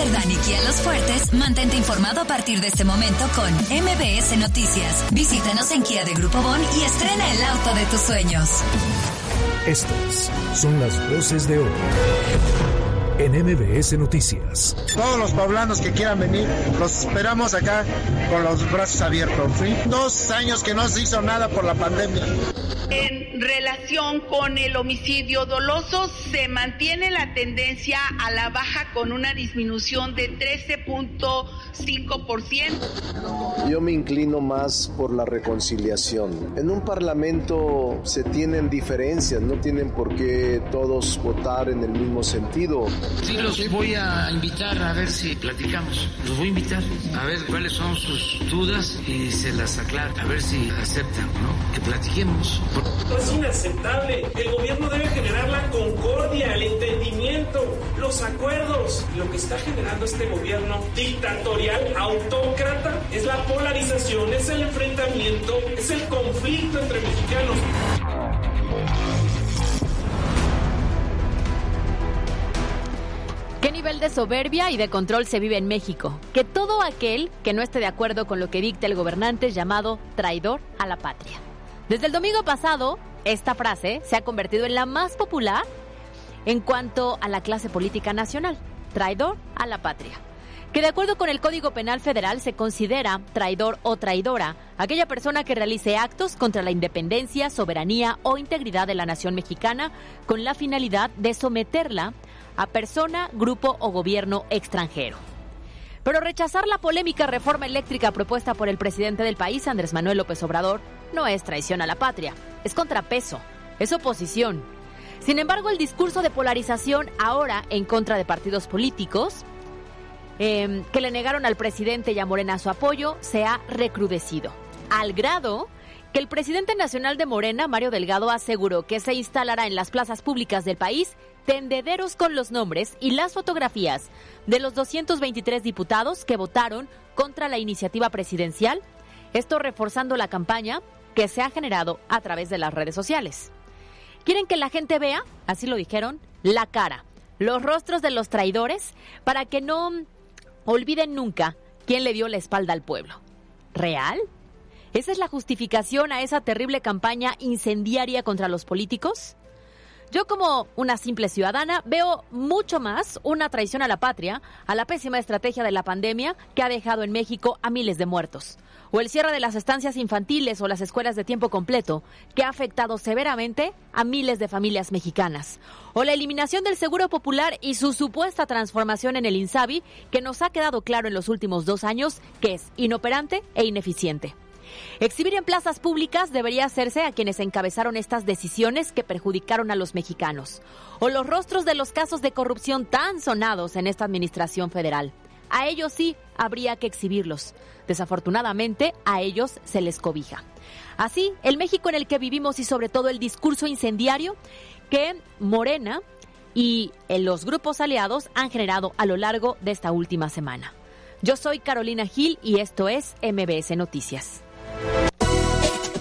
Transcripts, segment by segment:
Cerdán y Kia Los Fuertes, mantente informado a partir de este momento con MBS Noticias. Visítanos en Kia de Grupo Bon y estrena el auto de tus sueños. Estas son las voces de hoy en MBS Noticias. Todos los poblanos que quieran venir, los esperamos acá con los brazos abiertos. Dos años que no se hizo nada por la pandemia. En relación con el homicidio doloso, se mantiene la tendencia a la baja con una disminución de 13.5%. Yo me inclino más por la reconciliación. En un parlamento se tienen diferencias, no tienen por qué todos votar en el mismo sentido. Sí, los voy a invitar a ver si platicamos. Los voy a invitar a ver cuáles son sus dudas y se las aclaro, a ver si aceptan, ¿no? Que platiquemos. Es inaceptable. El gobierno debe generar la concordia, el entendimiento, los acuerdos. Lo que está generando este gobierno dictatorial, autócrata, es la polarización, es el enfrentamiento, es el conflicto entre mexicanos. ¿Qué nivel de soberbia y de control se vive en México? Que todo aquel que no esté de acuerdo con lo que dicta el gobernante es llamado traidor a la patria. Desde el domingo pasado, esta frase se ha convertido en la más popular en cuanto a la clase política nacional, traidor a la patria. Que de acuerdo con el Código Penal Federal se considera traidor o traidora aquella persona que realice actos contra la independencia, soberanía o integridad de la nación mexicana con la finalidad de someterla a persona, grupo o gobierno extranjero. Pero rechazar la polémica reforma eléctrica propuesta por el presidente del país, Andrés Manuel López Obrador, no es traición a la patria, es contrapeso, es oposición. Sin embargo, el discurso de polarización ahora en contra de partidos políticos eh, que le negaron al presidente y a Morena su apoyo se ha recrudecido, al grado que el presidente nacional de Morena, Mario Delgado, aseguró que se instalará en las plazas públicas del país tendederos con los nombres y las fotografías de los 223 diputados que votaron contra la iniciativa presidencial, esto reforzando la campaña que se ha generado a través de las redes sociales. Quieren que la gente vea, así lo dijeron, la cara, los rostros de los traidores, para que no olviden nunca quién le dio la espalda al pueblo. ¿Real? ¿Esa es la justificación a esa terrible campaña incendiaria contra los políticos? Yo como una simple ciudadana veo mucho más una traición a la patria, a la pésima estrategia de la pandemia que ha dejado en México a miles de muertos, o el cierre de las estancias infantiles o las escuelas de tiempo completo, que ha afectado severamente a miles de familias mexicanas, o la eliminación del Seguro Popular y su supuesta transformación en el INSABI, que nos ha quedado claro en los últimos dos años que es inoperante e ineficiente. Exhibir en plazas públicas debería hacerse a quienes encabezaron estas decisiones que perjudicaron a los mexicanos, o los rostros de los casos de corrupción tan sonados en esta administración federal. A ellos sí habría que exhibirlos. Desafortunadamente, a ellos se les cobija. Así, el México en el que vivimos y sobre todo el discurso incendiario que Morena y los grupos aliados han generado a lo largo de esta última semana. Yo soy Carolina Gil y esto es MBS Noticias.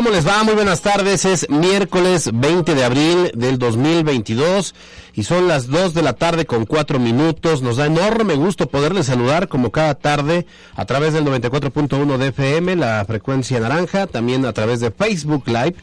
¿Cómo les va? Muy buenas tardes. Es miércoles 20 de abril del 2022 y son las 2 de la tarde con 4 minutos. Nos da enorme gusto poderles saludar como cada tarde a través del 94.1 de FM, la frecuencia naranja, también a través de Facebook Live.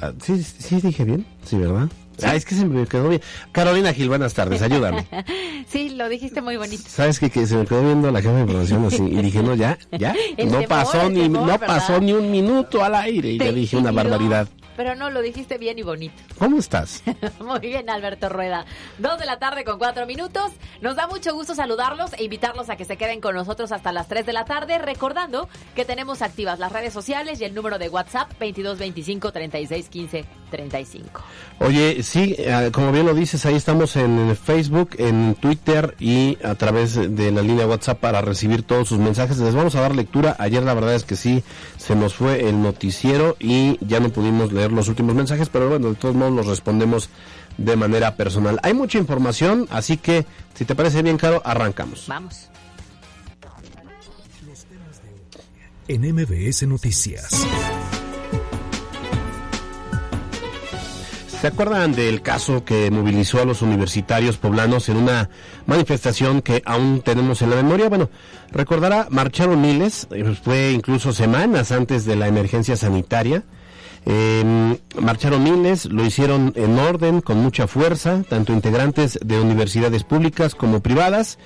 Ah, ¿Sí, sí dije bien? Sí, ¿verdad? Ah, es que se me quedó bien. Carolina Gil, buenas tardes, ayúdame. sí, lo dijiste muy bonito. ¿Sabes qué? Que se me quedó viendo la jefa de información así y dije, no, ya, ya. no pasó ni no pasó ni un minuto al aire y le dije una barbaridad. Pero no, lo dijiste bien y bonito. ¿Cómo estás? Muy bien, Alberto Rueda. Dos de la tarde con cuatro minutos. Nos da mucho gusto saludarlos e invitarlos a que se queden con nosotros hasta las 3 de la tarde, recordando que tenemos activas las redes sociales y el número de WhatsApp 2225 3615 35. Oye, sí, eh, como bien lo dices, ahí estamos en Facebook, en Twitter y a través de la línea WhatsApp para recibir todos sus mensajes. Les vamos a dar lectura. Ayer la verdad es que sí, se nos fue el noticiero y ya no pudimos leer los últimos mensajes, pero bueno, de todos modos los respondemos de manera personal. Hay mucha información, así que si te parece bien, Caro, arrancamos. Vamos. En MBS Noticias. ¿Se acuerdan del caso que movilizó a los universitarios poblanos en una manifestación que aún tenemos en la memoria? Bueno, recordará, marcharon miles, eh, fue incluso semanas antes de la emergencia sanitaria. Eh, marcharon miles, lo hicieron en orden, con mucha fuerza, tanto integrantes de universidades públicas como privadas.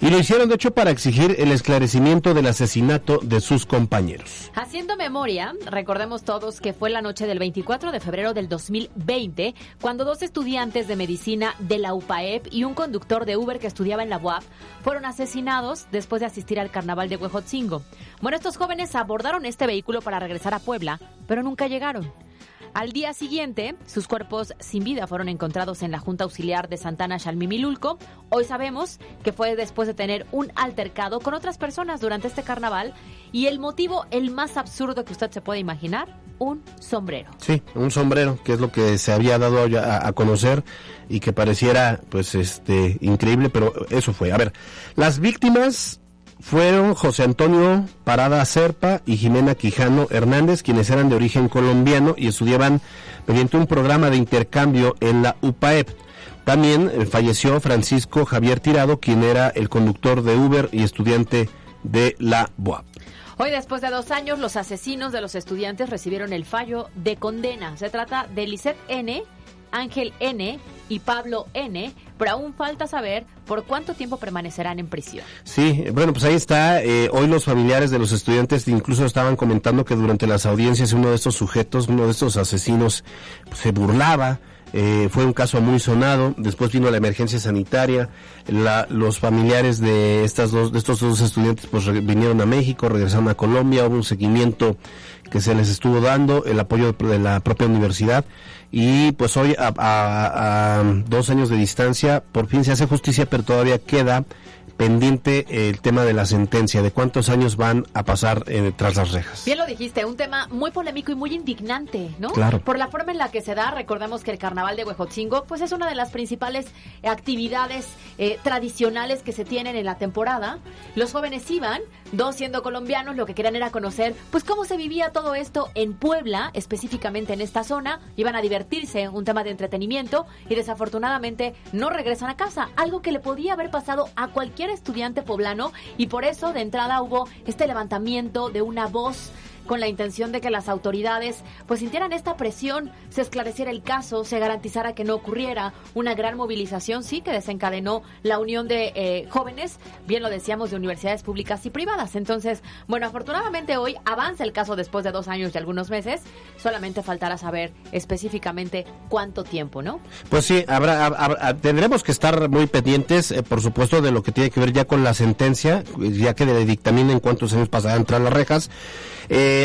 Y lo hicieron, de hecho, para exigir el esclarecimiento del asesinato de sus compañeros. Haciendo memoria, recordemos todos que fue la noche del 24 de febrero del 2020, cuando dos estudiantes de medicina de la UPAEP y un conductor de Uber que estudiaba en la UAP fueron asesinados después de asistir al carnaval de Huejotzingo. Bueno, estos jóvenes abordaron este vehículo para regresar a Puebla, pero nunca llegaron. Al día siguiente, sus cuerpos sin vida fueron encontrados en la Junta Auxiliar de Santana Xalmimilulco. Hoy sabemos que fue después de tener un altercado con otras personas durante este carnaval y el motivo, el más absurdo que usted se puede imaginar, un sombrero. Sí, un sombrero, que es lo que se había dado a, a conocer y que pareciera pues este increíble, pero eso fue. A ver, las víctimas fueron José Antonio Parada Serpa y Jimena Quijano Hernández, quienes eran de origen colombiano y estudiaban mediante un programa de intercambio en la UPAEP. También eh, falleció Francisco Javier Tirado, quien era el conductor de Uber y estudiante de la BUAP. Hoy, después de dos años, los asesinos de los estudiantes recibieron el fallo de condena. Se trata de Lisette N., Ángel N. y Pablo N., pero aún falta saber por cuánto tiempo permanecerán en prisión. Sí, bueno, pues ahí está. Eh, hoy los familiares de los estudiantes incluso estaban comentando que durante las audiencias uno de estos sujetos, uno de estos asesinos, pues, se burlaba. Eh, fue un caso muy sonado. Después vino la emergencia sanitaria. La, los familiares de estas dos, de estos dos estudiantes, pues vinieron a México, regresaron a Colombia. Hubo un seguimiento que se les estuvo dando, el apoyo de la propia universidad. Y pues hoy, a, a- dos años de distancia, por fin se hace justicia, pero todavía queda pendiente el tema de la sentencia, de cuántos años van a pasar eh, tras las rejas. Bien lo dijiste, un tema muy polémico y muy indignante, ¿no? Claro. Por la forma en la que se da, recordemos que el carnaval de Huejotzingo, pues es una de las principales actividades eh, tradicionales que se tienen en la temporada. Los jóvenes iban, dos siendo colombianos, lo que querían era conocer, pues cómo se vivía todo esto en Puebla, específicamente en esta zona, iban a divertirse, un tema de entretenimiento, y desafortunadamente no regresan a casa, algo que le podía haber pasado a cualquier estudiante poblano, y por eso de entrada hubo este levantamiento de una voz con la intención de que las autoridades pues sintieran esta presión, se esclareciera el caso, se garantizara que no ocurriera una gran movilización, sí, que desencadenó la unión de eh, jóvenes, bien lo decíamos, de universidades públicas y privadas. Entonces, bueno, afortunadamente hoy avanza el caso después de dos años y algunos meses, solamente faltará saber específicamente cuánto tiempo, ¿no? Pues sí, habrá, habrá- tendremos que estar muy pendientes, eh, por supuesto, de lo que tiene que ver ya con la sentencia, ya que le dictaminen cuántos años pasarán tras las rejas.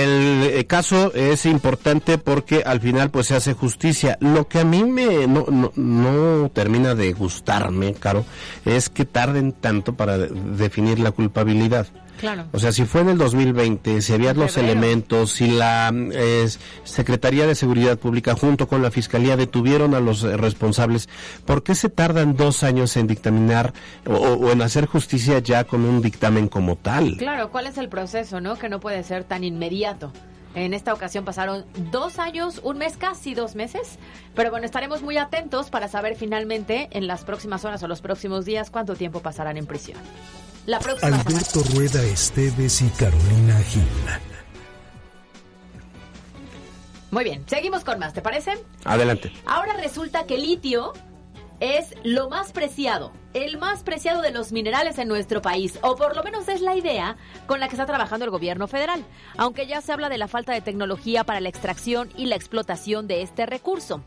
El eh, caso es importante porque al final pues se hace justicia. Lo que a mí me no, no, no termina de gustarme, Caro, es que tarden tanto para de- definir la culpabilidad. Claro. O sea, si fue en el 2020, si había los febrero. elementos, si la es, Secretaría de Seguridad Pública junto con la Fiscalía detuvieron a los eh, responsables, ¿por qué se tardan dos años en dictaminar o, o en hacer justicia ya con un dictamen como tal? Claro, ¿cuál es el proceso, no? Que no puede ser tan inmediato. En esta ocasión pasaron dos años, un mes, casi dos meses. Pero bueno, estaremos muy atentos para saber finalmente en las próximas horas o los próximos días cuánto tiempo pasarán en prisión. La próxima semana. Alberto Rueda Esteves y Carolina Gil. Muy bien, seguimos con más, ¿te parece? Adelante. Ahora resulta que el litio es lo más preciado, el más preciado de los minerales en nuestro país, o por lo menos es la idea con la que está trabajando el gobierno federal, aunque ya se habla de la falta de tecnología para la extracción y la explotación de este recurso.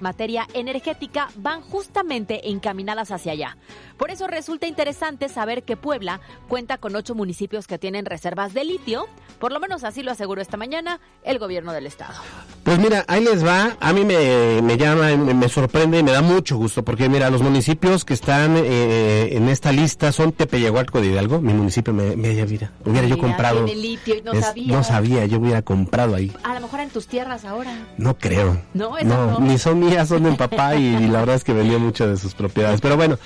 Materia energética van justamente encaminadas hacia allá. Por eso resulta interesante saber que Puebla cuenta con ocho municipios que tienen reservas de litio, por lo menos así lo aseguró esta mañana el gobierno del estado. Pues mira, ahí les va, a mí me, me llama, me, me sorprende y me da mucho gusto, porque mira, los municipios que están eh, en esta lista son Tepeyagualco de Hidalgo, mi municipio, me, me mira, hubiera yo comprado. litio y no Es- sabía. no sabía, yo hubiera comprado ahí. A lo mejor en tus tierras ahora. No creo. No, esas no. ni son mías, son de mi papá y, la verdad es que vendió mucho de sus propiedades. Pero bueno,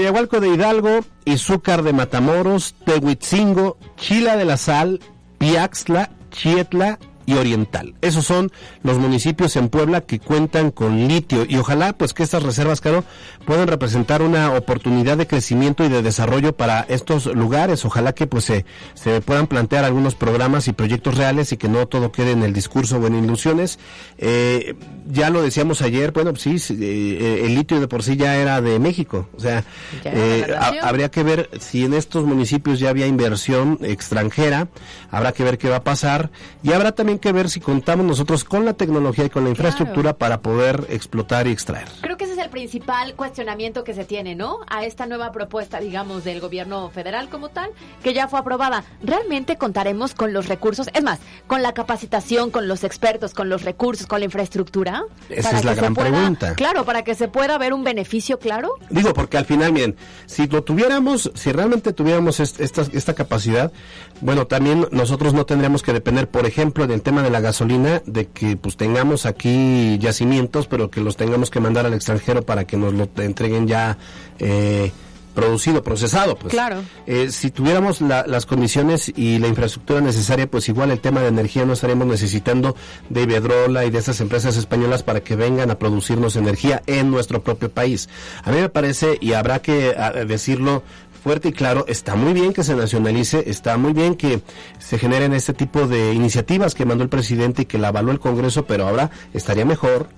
Tepeyagualco de Hidalgo, Izúcar de Matamoros, Tehuitzingo, Chila de la Sal, Piaxtla, Chietla y Oriental. Esos son los municipios en Puebla que cuentan con litio y ojalá pues que estas reservas, Caro, puedan representar una oportunidad de crecimiento y de desarrollo para estos lugares. Ojalá que pues se, se puedan plantear algunos programas y proyectos reales y que no todo quede en el discurso o en ilusiones. Eh, ya lo decíamos ayer, bueno, pues sí, sí, eh, el litio de por sí ya era de México. O sea, eh, ha- habría que ver si en estos municipios ya había inversión extranjera, habrá que ver qué va a pasar y habrá también que ver si contamos nosotros con la tecnología y con la infraestructura para poder explotar y extraer. Creo que ese es el principal cuestionamiento que se tiene, ¿no? A esta nueva propuesta, digamos, del gobierno federal como tal, que ya fue aprobada. ¿Realmente contaremos con los recursos? Es más, con la capacitación, con los expertos, con los recursos, con la infraestructura. Esa es la gran pueda- pregunta. Claro, para que se pueda ver un beneficio claro. Digo, porque al final, miren, si lo tuviéramos, si realmente tuviéramos est- esta, esta capacidad, bueno, también nosotros no tendríamos que depender, por ejemplo, en el tema de la gasolina, de que pues tengamos aquí yacimientos, pero que los tengamos que mandar al extranjero para que nos lo entreguen ya eh, producido, procesado. Pues. Claro. Eh, si tuviéramos la- las condiciones y la infraestructura necesaria, pues igual el tema de energía no estaríamos necesitando de Iberdrola y de esas empresas españolas para que vengan a producirnos energía en nuestro propio país. A mí me parece, y habrá que decirlo fuerte y claro, está muy bien que se nacionalice, está muy bien que se generen este tipo de iniciativas que mandó el presidente y que la avaló el Congreso, pero ahora estaría mejor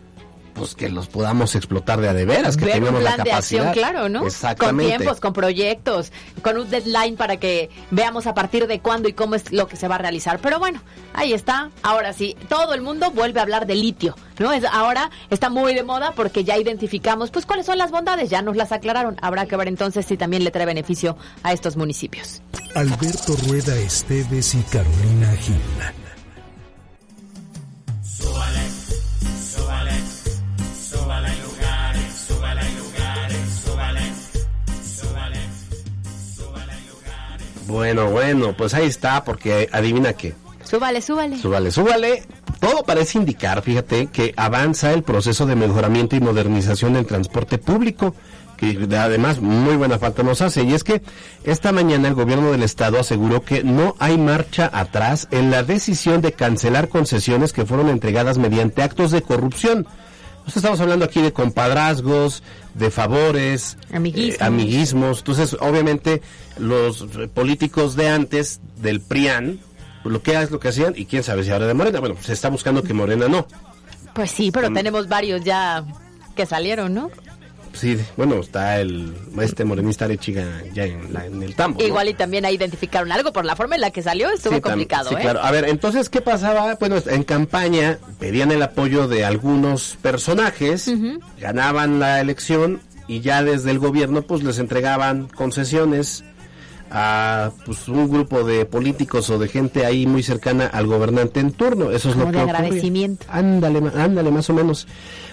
pues que los podamos explotar de a de veras, que ver un tengamos plan la de capacidad. acción, claro, ¿no? Exactamente. Con tiempos, con proyectos, con un deadline para que veamos a partir de cuándo y cómo es lo que se va a realizar. Pero bueno, ahí está. Ahora sí, todo el mundo vuelve a hablar de litio, ¿no? Es, ahora está muy de moda porque ya identificamos, pues, cuáles son las bondades, ya nos las aclararon. Habrá que ver entonces si también le trae beneficio a estos municipios. Alberto Rueda Esteves y Carolina Gil. Bueno, bueno, pues ahí está, porque adivina qué. Súbale, súbale. Súbale, súbale. Todo parece indicar, fíjate, que avanza el proceso de mejoramiento y modernización del transporte público, que de- además muy buena falta nos hace. Y es que esta mañana el gobierno del estado aseguró que no hay marcha atrás en la decisión de cancelar concesiones que fueron entregadas mediante actos de corrupción. Pues estamos hablando aquí de compadrazgos, de favores, Amiguismos. eh, amiguismos. Entonces, obviamente, los políticos de antes, del PRIAN, pues, lo que es lo que hacían, y quién sabe si ahora de Morena. Bueno, se está buscando que Morena no. Pues sí, pero tenemos varios ya que salieron, ¿no? Sí, bueno, está el este morenista Arechiga ya en, la- en el tambo. ¿no? Igual y también ahí identificaron algo por la forma en la que salió, estuvo Sí, complicado, sí, ¿eh? claro. A ver, entonces, ¿qué pasaba? Bueno, en campaña pedían el apoyo de algunos personajes, ganaban la elección y ya desde el gobierno pues les entregaban concesiones a pues un grupo de políticos o de gente ahí muy cercana al gobernante en turno. Eso es Como lo que de agradecimiento. Ándale, ma- ándale, más o menos.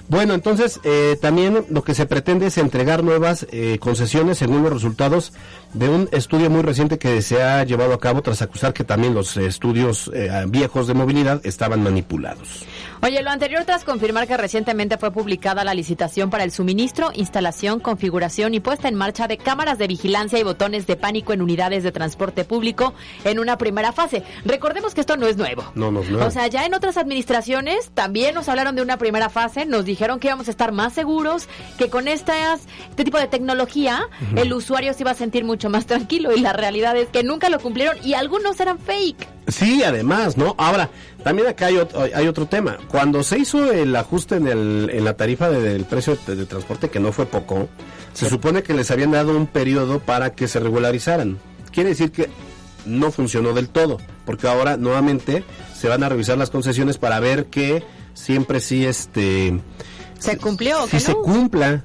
Bueno, entonces eh, también lo que se pretende es entregar nuevas eh, concesiones según los resultados de un estudio muy reciente que se ha llevado a cabo tras acusar que también los eh, estudios eh, viejos de movilidad estaban manipulados. Oye, lo anterior tras confirmar que recientemente fue publicada la licitación para el suministro, instalación, configuración y puesta en marcha de cámaras de vigilancia y botones de pánico en unidades de transporte público en una primera fase. Recordemos que esto no es nuevo. No, no, no. O sea, ya en otras administraciones también nos hablaron de una primera fase, nos dijeron que íbamos a estar más seguros, que con estas, este tipo de tecnología el usuario se iba a sentir mucho más tranquilo y la realidad es que nunca lo cumplieron y algunos eran fake. Sí, además, ¿no? Ahora, también acá hay, ot- hay otro tema. Cuando se hizo el ajuste en, el, en la tarifa de- del precio de, de transporte, que no fue poco, se supone que les habían dado un periodo para que se regularizaran. Quiere decir que no funcionó del todo, porque ahora nuevamente se van a revisar las concesiones para ver que siempre sí este ¿Se cumplió o sí que se no? cumpla.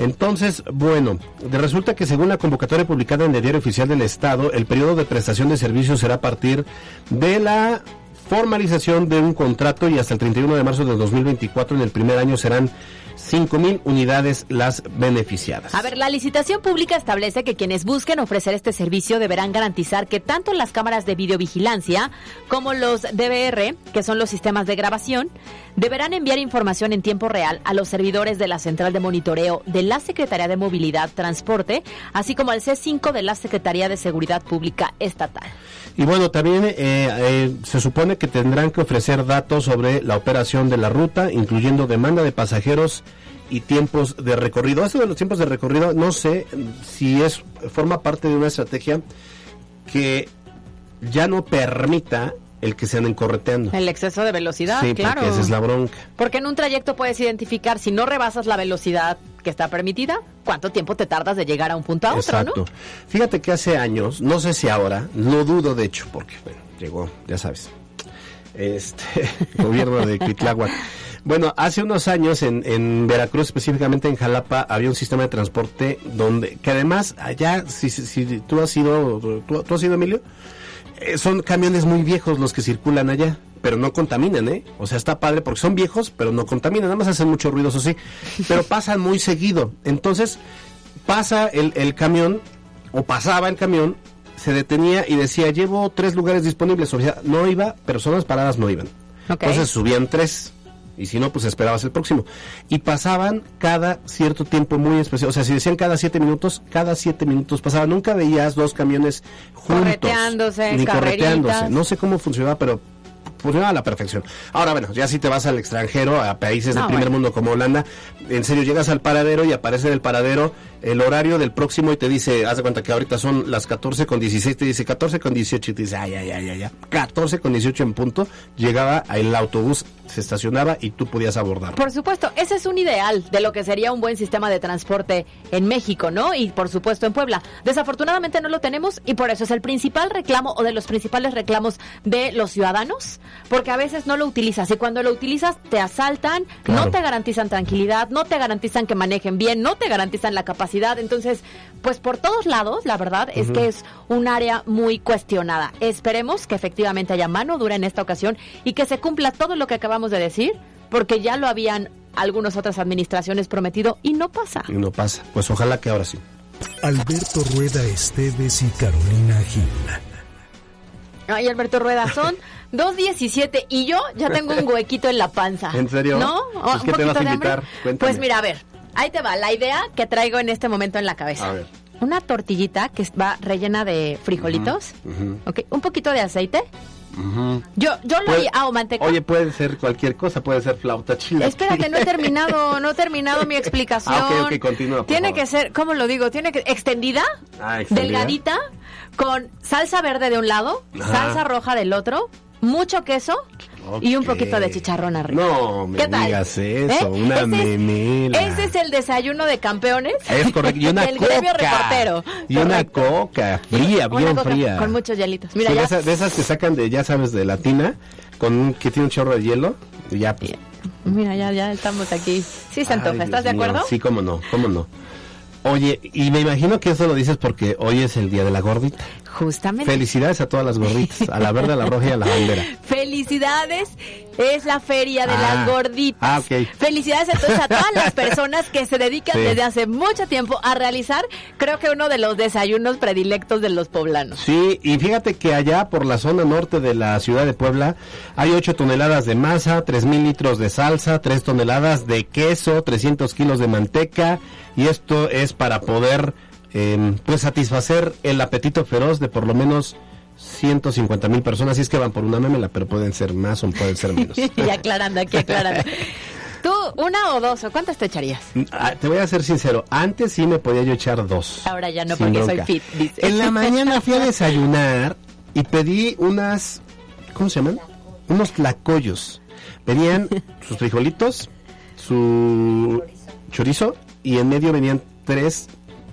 Entonces, bueno, de- resulta que según la convocatoria publicada en el Diario Oficial del Estado, el periodo de prestación de servicios será a partir de la formalización de un contrato y hasta el 31 de marzo del 2024 en el primer año serán 5.000 unidades las beneficiadas. A ver, la licitación pública establece que quienes busquen ofrecer este servicio deberán garantizar que tanto las cámaras de videovigilancia como los DVR, que son los sistemas de grabación, deberán enviar información en tiempo real a los servidores de la Central de Monitoreo de la Secretaría de Movilidad, Transporte, así como al C5 de la Secretaría de Seguridad Pública Estatal. Y bueno, también eh, eh, se supone que tendrán que ofrecer datos sobre la operación de la ruta, incluyendo demanda de pasajeros y tiempos de recorrido. Esto de los tiempos de recorrido, no sé si es forma parte de una estrategia que ya no permita el que se anden correteando. El exceso de velocidad, sí, claro. porque esa es la bronca. Porque en un trayecto puedes identificar si no rebasas la velocidad que está permitida, cuánto tiempo te tardas de llegar a un punto a otro, Exacto. Fíjate que hace años, no sé si ahora, lo dudo de hecho, porque bueno, llegó, ya sabes, este gobierno de Quitláhuac. Bueno, hace unos años en, en Veracruz, específicamente en Jalapa, había un sistema de transporte donde, que además allá, si, si, si tú has ido, ¿tú, tú has ido Emilio, Eh, son camiones muy viejos los que circulan allá, pero no contaminan, ¿eh? O sea, está padre porque son viejos, pero no contaminan, nada más hacen mucho ruido, eso sí, pero pasan muy seguido. Entonces, pasa el, el camión, o pasaba el camión, se detenía y decía, llevo tres lugares disponibles, o sea, no iba, personas paradas no iban. Entonces subían tres. Y si no, pues esperabas el próximo. Y pasaban cada cierto tiempo muy especial. O sea, si decían cada siete minutos, cada siete minutos pasaban. Nunca veías dos camiones juntos. Correteándose, ni correteándose. No sé cómo funcionaba, pero funcionaba a la perfección. Ahora, bueno, ya si te vas al extranjero, a países del No, primer bueno. mundo como Holanda, en serio, llegas al paradero y aparece en el paradero el horario del próximo y te dice, haz de cuenta que ahorita son las 14 con 16, te dice 14 con 18 y te dice, ay, ay, ay, ay, ay. 14 con 18 en punto, llegaba el autobús, se estacionaba y tú podías abordar. Por supuesto, ese es un ideal de lo que sería un buen sistema de transporte en México, ¿no? Y por supuesto en Puebla. Desafortunadamente no lo tenemos y por eso es el principal reclamo o de los principales reclamos de los ciudadanos, porque a veces no lo utilizas y cuando lo utilizas te asaltan, Claro. no te garantizan tranquilidad, no te garantizan que manejen bien, no te garantizan la capacidad. Entonces, pues por todos lados, la verdad es que es un área muy cuestionada. Esperemos que efectivamente haya mano dura en esta ocasión y que se cumpla todo lo que acabamos de decir, porque ya lo habían algunas otras administraciones prometido y no pasa. Y no pasa. Pues ojalá que ahora sí. Alberto Rueda Esteves y Carolina Gil. Ay, Alberto Rueda, son 2.17 y yo ya tengo un huequito en la panza. ¿En serio? ¿No? Pues, ¿Un ¿qué te vas a invitar? Pues mira, a ver, ahí te va la idea que traigo en este momento en la cabeza. A ver. Una tortillita que va rellena de frijolitos, Ujú. ok, un poquito de aceite. Yo, yo lo Puede- ah, o manteca. Oye, puede ser cualquier cosa, puede ser flauta chila. Espérate, no he terminado, no he terminado mi explicación. Ah, continúa, Tiene favor. que ser, ¿cómo lo digo? Tiene que extendida, Ah, extendida. delgadita, con salsa verde de un lado, Ajá. salsa roja del otro, mucho queso y un poquito de chicharrón arriba. No, me ¿Qué tal? digas eso, ¿Eh? una Ese es- memela. Ese es el desayuno de campeones. Es correcto, y una El coca. gremio reportero. Y una Correcto. coca, fría, Una bien coca fría. Con muchos hielitos. Mira, Sí, ya. de, esas, de esas que sacan de, ya sabes, de la tina, con un, que tiene un chorro de hielo, y ya pues. Mira, ya, ya estamos aquí. Sí, se antoja. Ay, ¿Estás de Dios mío, acuerdo? Sí, cómo no, cómo no. Oye, y me imagino que eso lo dices porque hoy es el día de la gordita. Justamente. Felicidades a todas las gorditas, a la verde, a la roja y a la bandera. Felicidades, es la feria de Ah, las gorditas. ah, ok. Felicidades entonces a todas las personas que se dedican Sí. desde hace mucho tiempo a realizar, creo que uno de los desayunos predilectos de los poblanos. Sí, y fíjate que allá por la zona norte de la ciudad de Puebla hay 8 toneladas de masa, 3 mil litros de salsa, 3 toneladas de queso, 300 kilos de manteca, y esto es para poder eh, pues satisfacer el apetito feroz de por lo menos 150 mil personas, si es que van por una memela, pero pueden ser más o pueden ser menos. y aclarando, aquí aclarando. ¿Tú una o dos o cuántas te echarías? Ah, Te voy a ser sincero, antes sí me podía yo echar dos. Ahora ya no, porque bronca. soy fit, dice. En la mañana fui a desayunar y pedí unas, ¿cómo se llaman? Unos tlacoyos. Venían sus frijolitos, su chorizo y en medio venían tres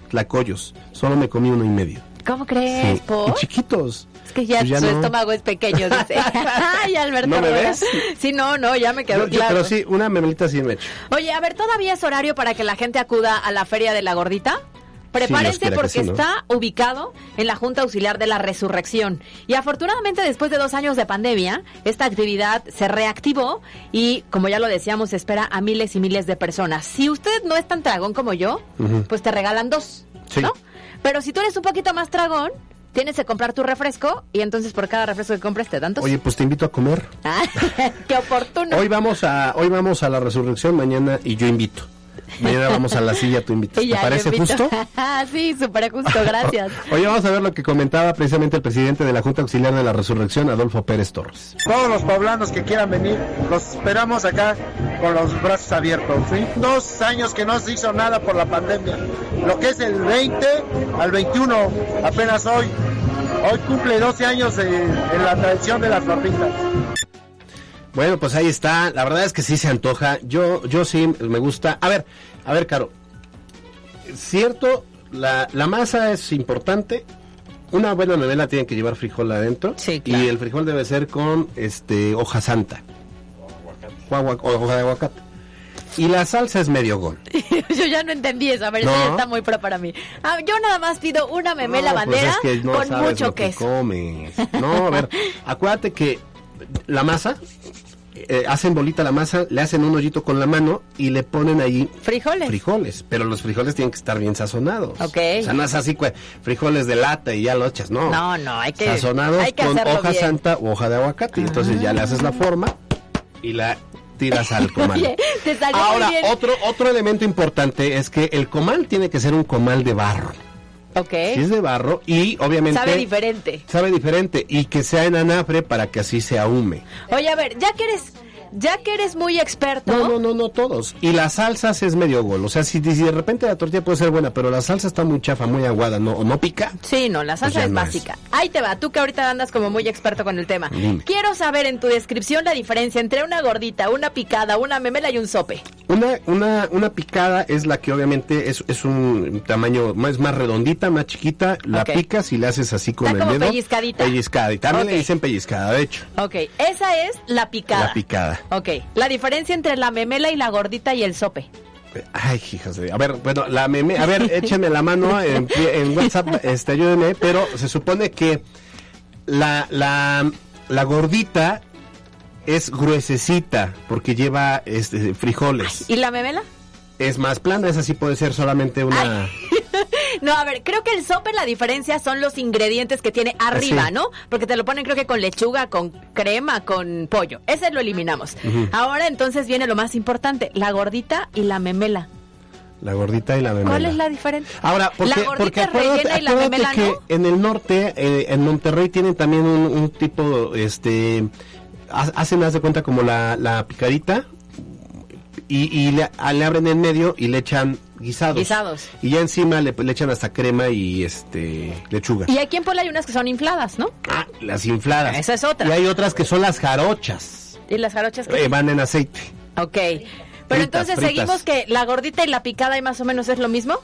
tlacoyos. Solo me comí uno y medio. ¿Cómo crees, Sí, por? y chiquitos. Es que ya, Pues ya su no. estómago es pequeño, dice. Ay, Alberto. ¿No me ves? Sí, no, no, ya me quedó Yo- yo- claro. pero sí, una memelita sí me echo. Oye, a ver, ¿todavía es horario para que la gente acuda a la Feria de la Gordita? Prepárense porque sí, ¿no? está ubicado en la Junta Auxiliar de la Resurrección. Y afortunadamente, después de dos años de pandemia, esta actividad se reactivó y, como ya lo decíamos, espera a miles y miles de personas. Si usted no es tan tragón como yo, pues te regalan dos, Sí. ¿no? Pero si tú eres un poquito más tragón, tienes que comprar tu refresco y entonces por cada refresco que compres te dan dos. Oye, pues te invito a comer. Ah, ¡Qué oportuno! Hoy vamos a hoy vamos a la resurrección, mañana y yo invito. Mañana vamos a la silla, tú invitas. ¿Te parece justo? sí, súper justo, gracias. Oye, vamos a ver lo que comentaba precisamente el presidente de la Junta Auxiliar de la Resurrección, Adolfo Pérez Torres. Todos los poblanos que quieran venir, los esperamos acá con los brazos abiertos. ¿sí? Dos años que no se hizo nada por la pandemia. Lo que es el 20 al 21, apenas hoy. Hoy cumple 12 años en la tradición de las papitas. Bueno, pues ahí está. La verdad es que sí se antoja. Yo, yo sí me gusta. A ver, a ver, Caro. Cierto, la, la masa es importante. Una buena memela tiene que llevar frijol adentro. Sí, claro. Y el frijol debe ser con este hoja santa. O agua- o hoja de aguacate. Y la salsa es medio gol. Yo ya no entendí eso, a ver, No. eso ya está muy pro para mí. Ah, yo nada más pido una memela No, pues bandera es que no con sabes mucho lo que queso. comes. No, a ver, acuérdate que la masa, eh, hacen bolita la masa, le hacen un hoyito con la mano y le ponen ahí ¿Frijoles? frijoles, pero los frijoles tienen que estar bien sazonados. Ok. O sea, no es así, frijoles de lata y ya lo echas, no. No, no, hay que- Sazonados hay que con hoja bien. santa o hoja de aguacate. Entonces ya le haces la forma y la tiras al comal. Oye, te salió Ahora, bien. otro, otro elemento importante es que el comal tiene que ser un comal de barro. Ok. Si es de barro y obviamente... Sabe diferente. Sabe diferente y que sea en anafre para que así se ahume. Oye, a ver, ya que eres, ya que eres muy experto. No, no, no, no todos. Y las salsas es medio gol. O sea, si, si de repente la tortilla puede ser buena, pero la salsa está muy chafa, muy aguada, no, o no pica. Sí, no, la salsa Pues es no es. básica. Ahí te va, tú que ahorita andas como muy experto con el tema. Dime. Quiero saber en tu descripción la diferencia entre una gordita, una picada, una memela y un sope. Una, una, una picada es la que obviamente es, es un tamaño más, más redondita, más chiquita. La picas y la haces así con Está el como dedo. pellizcadita. Pellizcada. Y también le dicen pellizcada, de hecho. Ok, esa es la picada. La picada. Ok, la diferencia entre la memela y la gordita y el sope. Ay, hijas de... A ver, bueno, la meme... A ver, échenme la mano en, en WhatsApp, este, ayúdenme, pero se supone que la, la, la gordita es gruesecita porque lleva este, frijoles. ¿Y la memela? Es más plana, esa sí puede ser solamente una... No, a ver, creo que el sope la diferencia son los ingredientes que tiene arriba. ¿no? Porque te lo ponen creo que con lechuga, con crema, con pollo. Ese lo eliminamos. Ahora entonces viene lo más importante, la gordita y la memela. La gordita y la memela. ¿Cuál es la diferencia? Ahora, porque, la gordita porque rellena y la memela que no. en el norte, eh, en Monterrey tienen también un, un tipo, este, ha- hacen, haz de cuenta como la, la picadita y, y le, abren en medio y le echan guisados. Guisados. Y ya encima le, le echan hasta crema y este lechuga. Y aquí en Puebla hay unas que son infladas, ¿no? Ah, las infladas. Esa es otra. Y hay otras que son las jarochas. Y las jarochas que... Eh, van en aceite. Ok. Pero Fritas, entonces fritas. seguimos que la gordita y la picada y más o menos es lo mismo.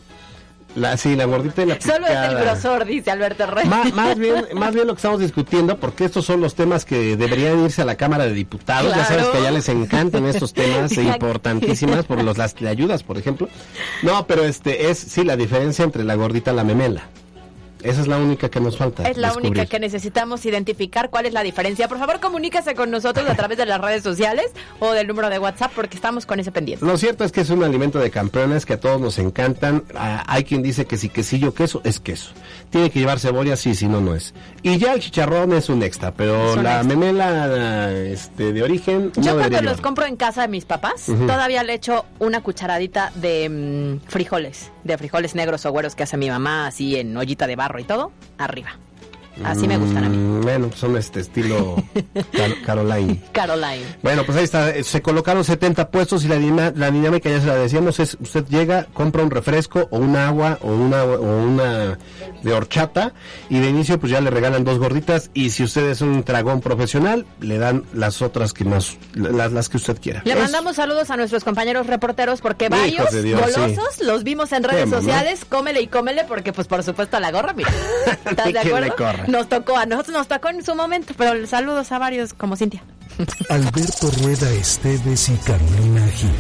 La, sí, la gordita y la picada. Solo es el grosor, dice Alberto Rey. Más bien más bien lo que estamos discutiendo porque estos son los temas que deberían irse a la Cámara de Diputados ya sabes que ya les encantan estos temas importantísimas por los las ayudas por ejemplo no pero este es sí la diferencia entre la gordita y la memela esa es la única que nos falta Es la descubrir. única que necesitamos identificar cuál es la diferencia. Por favor, comuníquese con nosotros a través de las redes sociales o del número de WhatsApp porque estamos con ese pendiente. Lo cierto es que es un alimento de campeones que a todos nos encantan. Ah, hay quien dice que si quesillo queso es queso. Tiene que llevar cebolla, sí, si no, no es. Y ya el chicharrón es un extra, pero un la extra. memela este, de origen Yo no cuando debería los llevar. compro en casa de mis papás, todavía le echo una cucharadita de mm, frijoles, de frijoles negros o güeros que hace mi mamá, así en ollita de barro y todo, arriba. Así me gustan a mí. Mm, Bueno, son este estilo Car- Caroline. Caroline. Bueno, pues ahí está, eh, se colocaron 70 puestos y la, la dinámica ya se la decíamos, es usted llega, compra un refresco o un agua o una o una de horchata y de inicio pues ya le regalan dos gorditas y si usted es un dragón profesional le dan las otras que más las, las que usted quiera. Le mandamos saludos a nuestros compañeros reporteros porque varios Dios, golosos los vimos en redes Qué mamá. sociales. Cómele y cómele porque, pues, por supuesto, a la gorra, mira. ¿Estás de acuerdo? Nos tocó, a nosotros nos tocó en su momento, pero saludos a varios como Cintia. Alberto Rueda Esteves y Carolina Gil.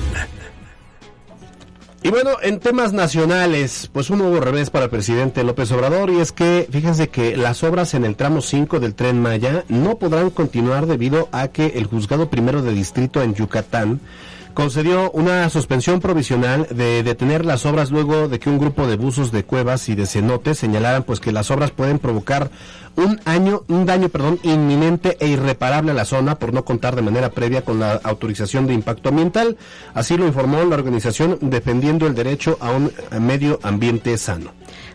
Y bueno, en temas nacionales, pues un nuevo revés para el presidente López Obrador y es que fíjense que las obras en el tramo 5 del tren Maya no podrán continuar debido a que el juzgado primero de distrito en Yucatán concedió una suspensión provisional de detener las obras luego de que un grupo de buzos de cuevas y de cenotes señalaran pues que las obras pueden provocar un año, un daño, perdón, inminente e irreparable a la zona por no contar de manera previa con la autorización de impacto ambiental. Así lo informó la organización defendiendo el derecho a un medio ambiente sano.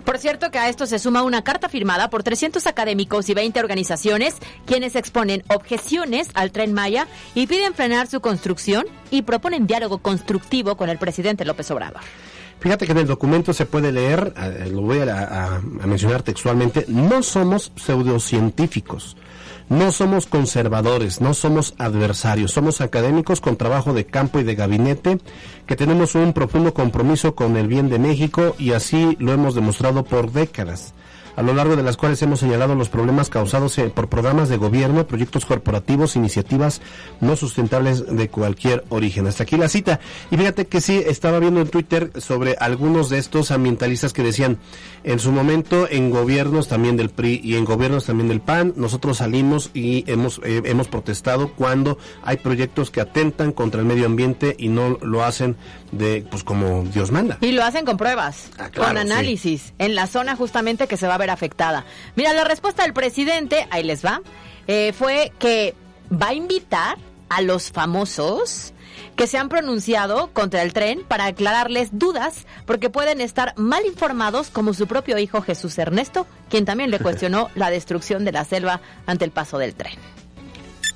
Por cierto que a esto se suma una carta firmada por 300 académicos y 20 organizaciones quienes exponen objeciones al tren Maya y piden frenar su construcción y proponen diálogo constructivo con el presidente López Obrador. Fíjate que en el documento se puede leer, eh, lo voy a, a- a mencionar textualmente, no somos pseudocientíficos, no somos conservadores, no somos adversarios, somos académicos con trabajo de campo y de gabinete, que tenemos un profundo compromiso con el bien de México y así lo hemos demostrado por décadas a lo largo de las cuales hemos señalado los problemas causados eh, por programas de gobierno, proyectos corporativos, iniciativas no sustentables de cualquier origen. Hasta aquí la cita. Y fíjate que sí, estaba viendo en Twitter sobre algunos de estos ambientalistas que decían, en su momento en gobiernos también del PRI y en gobiernos también del PAN, nosotros salimos y hemos, eh, hemos protestado cuando hay proyectos que atentan contra el medio ambiente y no lo hacen de, pues como Dios manda. Y lo hacen con pruebas, Ah, claro, con análisis, en la zona justamente que se va a ver afectada. Mira, la respuesta del presidente, ahí les va, eh, fue que va a invitar a los famosos que se han pronunciado contra el tren para aclararles dudas porque pueden estar mal informados como su propio hijo Jesús Ernesto, quien también le cuestionó la destrucción de la selva ante el paso del tren.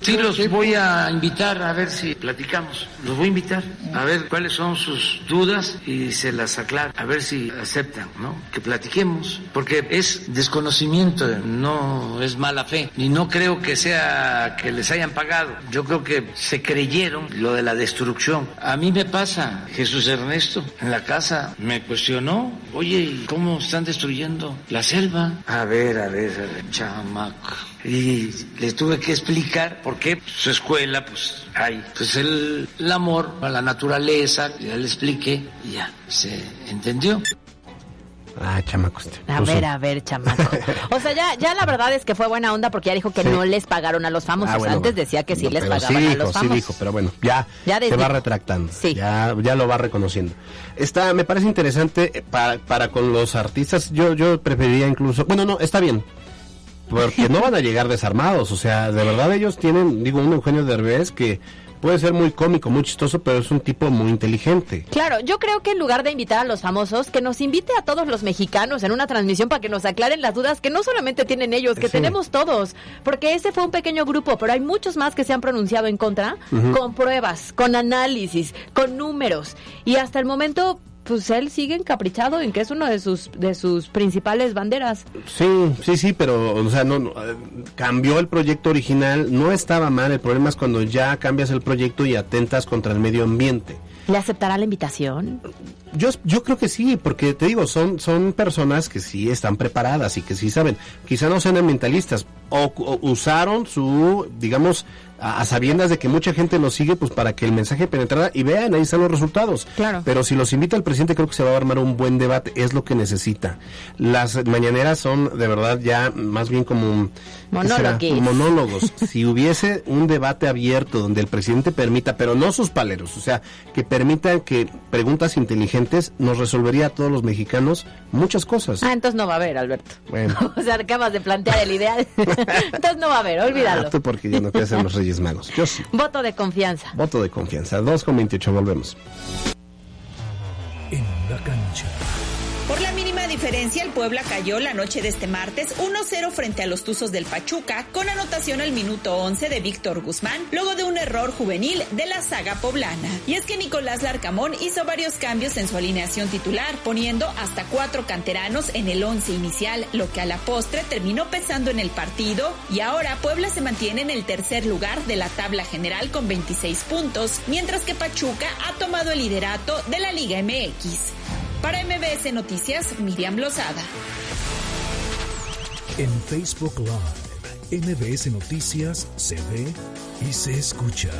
Sí, los voy a invitar a ver si platicamos. Los voy a invitar a ver cuáles son sus dudas y se las aclaro. A ver si aceptan, ¿no? Que platiquemos. Porque es desconocimiento, no es mala fe. Y no creo que sea que les hayan pagado. Yo creo que se creyeron lo de la destrucción. A mí me pasa, Jesús Ernesto, en la casa me cuestionó. Oye, ¿y ¿cómo están destruyendo la selva? A ver, a ver, a ver, chamaco y le tuve que explicar por qué su escuela pues hay pues el, el amor a la naturaleza ya le expliqué y ya se entendió Ah, chamacos. A Puso- ver, a ver, chamaco. O sea, ya, ya la verdad es que fue buena onda porque ya dijo que Sí. no les pagaron a los famosos. Ah, bueno, Antes decía que sí No, les pagaban sí a dijo, los famosos. Sí dijo, pero bueno, ya, Ya se va retractando. Sí. Ya, ya lo va reconociendo. Está, me parece interesante eh, para, para con los artistas. Yo, yo preferiría incluso, bueno, no, está bien. Porque no van a llegar desarmados. O sea, de verdad ellos tienen, digo, un Eugenio Derbez que puede ser muy cómico, muy chistoso, pero es un tipo muy inteligente. Claro, yo creo que en lugar de invitar a los famosos, que nos invite a todos los mexicanos en una transmisión para que nos aclaren las dudas que no solamente tienen ellos, que Sí. tenemos todos. Porque ese fue un pequeño grupo, pero hay muchos más que se han pronunciado en contra, con pruebas, con análisis, con números. Y hasta el momento, pues él sigue encaprichado en que es uno de sus, de sus principales banderas. Sí, sí, sí, pero, o sea, no, no, eh, cambió el proyecto original, no estaba mal, el problema es cuando ya cambias el proyecto y atentas contra el medio ambiente. ¿Le aceptará la invitación? Yo, yo creo que sí, porque te digo, son, son personas que sí están preparadas y que sí saben, quizá no sean ambientalistas, o, o usaron su, digamos, a, a sabiendas de que mucha gente los sigue, pues para que el mensaje penetrara y vean, ahí están los resultados. Claro. Pero si los invita el presidente, creo que se va a armar un buen debate, es lo que necesita. Las mañaneras son de verdad ya más bien como. Monólogos. si hubiese un debate abierto donde el presidente permita, pero no sus paleros, o sea, que permita que preguntas inteligentes nos resolvería a todos los mexicanos muchas cosas. Ah, entonces no va a haber, Alberto. Bueno. O sea, acabas de plantear el ideal. entonces no va a haber, olvídalo. Ah, tú porque ya no te hacen los Reyes Magos. Yo sí. Voto de confianza. Voto de confianza. 2 con 28, volvemos. En la cancha. Por la mínima diferencia, el Puebla cayó la noche de este martes 1-0 frente a los Tuzos del Pachuca, con anotación al minuto 11 de Víctor Guzmán, luego de un error juvenil de la saga poblana. Y es que Nicolás Larcamón hizo varios cambios en su alineación titular, poniendo hasta cuatro canteranos en el once inicial, lo que a la postre terminó pesando en el partido, y ahora Puebla se mantiene en el tercer lugar de la tabla general con 26 puntos, mientras que Pachuca ha tomado el liderato de la Liga MX. Para MBS Noticias, Miriam Lozada. En Facebook Live, MBS Noticias se ve y se escucha.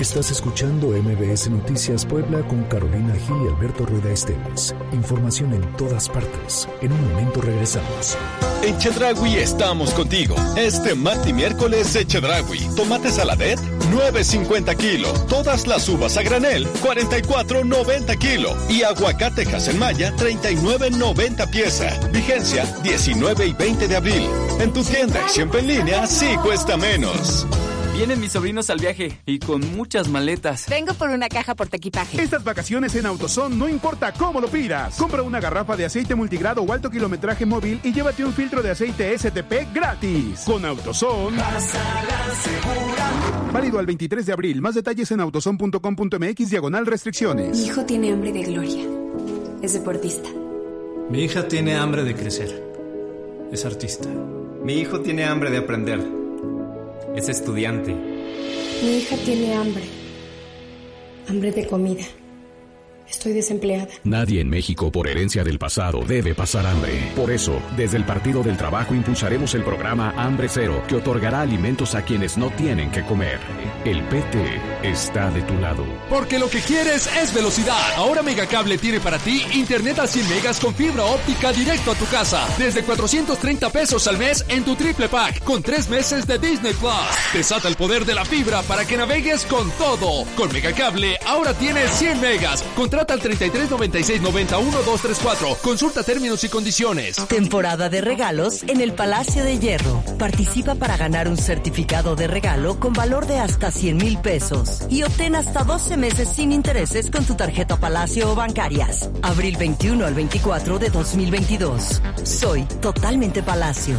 Estás escuchando MBS Noticias Puebla con Carolina Gil y Alberto Rueda Esteves. Información en todas partes. En un momento regresamos. En Chedragui estamos contigo. Este martes y miércoles de Chedragui. Tomate saladet, 9.50 kilo. Todas las uvas a granel, 44.90 kilo. Y aguacate Maya, 39.90 pieza. Vigencia, 19 y 20 de abril. En tu tienda y siempre en línea, sí cuesta menos. Vienen mis sobrinos al viaje y con muchas maletas. Vengo por una caja por equipaje. Estas vacaciones en AutoZone no importa cómo lo pidas. Compra una garrafa de aceite multigrado o alto kilometraje móvil y llévate un filtro de aceite STP gratis. Con AutoZone. Válido al 23 de abril. Más detalles en autozone.com.mx diagonal restricciones. Mi hijo tiene hambre de gloria. Es deportista. Mi hija tiene hambre de crecer. Es artista. Mi hijo tiene hambre de aprender. Es estudiante. Mi hija tiene hambre. Hambre de comida. Estoy desempleada. Nadie en México por herencia del pasado debe pasar hambre. Por eso, desde el Partido del Trabajo impulsaremos el programa Hambre Cero, que otorgará alimentos a quienes no tienen que comer. El PT está de tu lado. Porque lo que quieres es velocidad. Ahora Megacable tiene para ti internet a 100 megas con fibra óptica directo a tu casa. Desde 430 pesos al mes en tu triple pack con tres meses de Disney Plus. Desata el poder de la fibra para que navegues con todo. Con Megacable ahora tienes 100 megas. Al 33 96 91 234. Consulta términos y condiciones. Temporada de regalos en el Palacio de Hierro. Participa para ganar un certificado de regalo con valor de hasta 100 mil pesos y obtén hasta 12 meses sin intereses con tu tarjeta Palacio o bancarias. Abril 21 al 24 de 2022. Soy totalmente Palacio.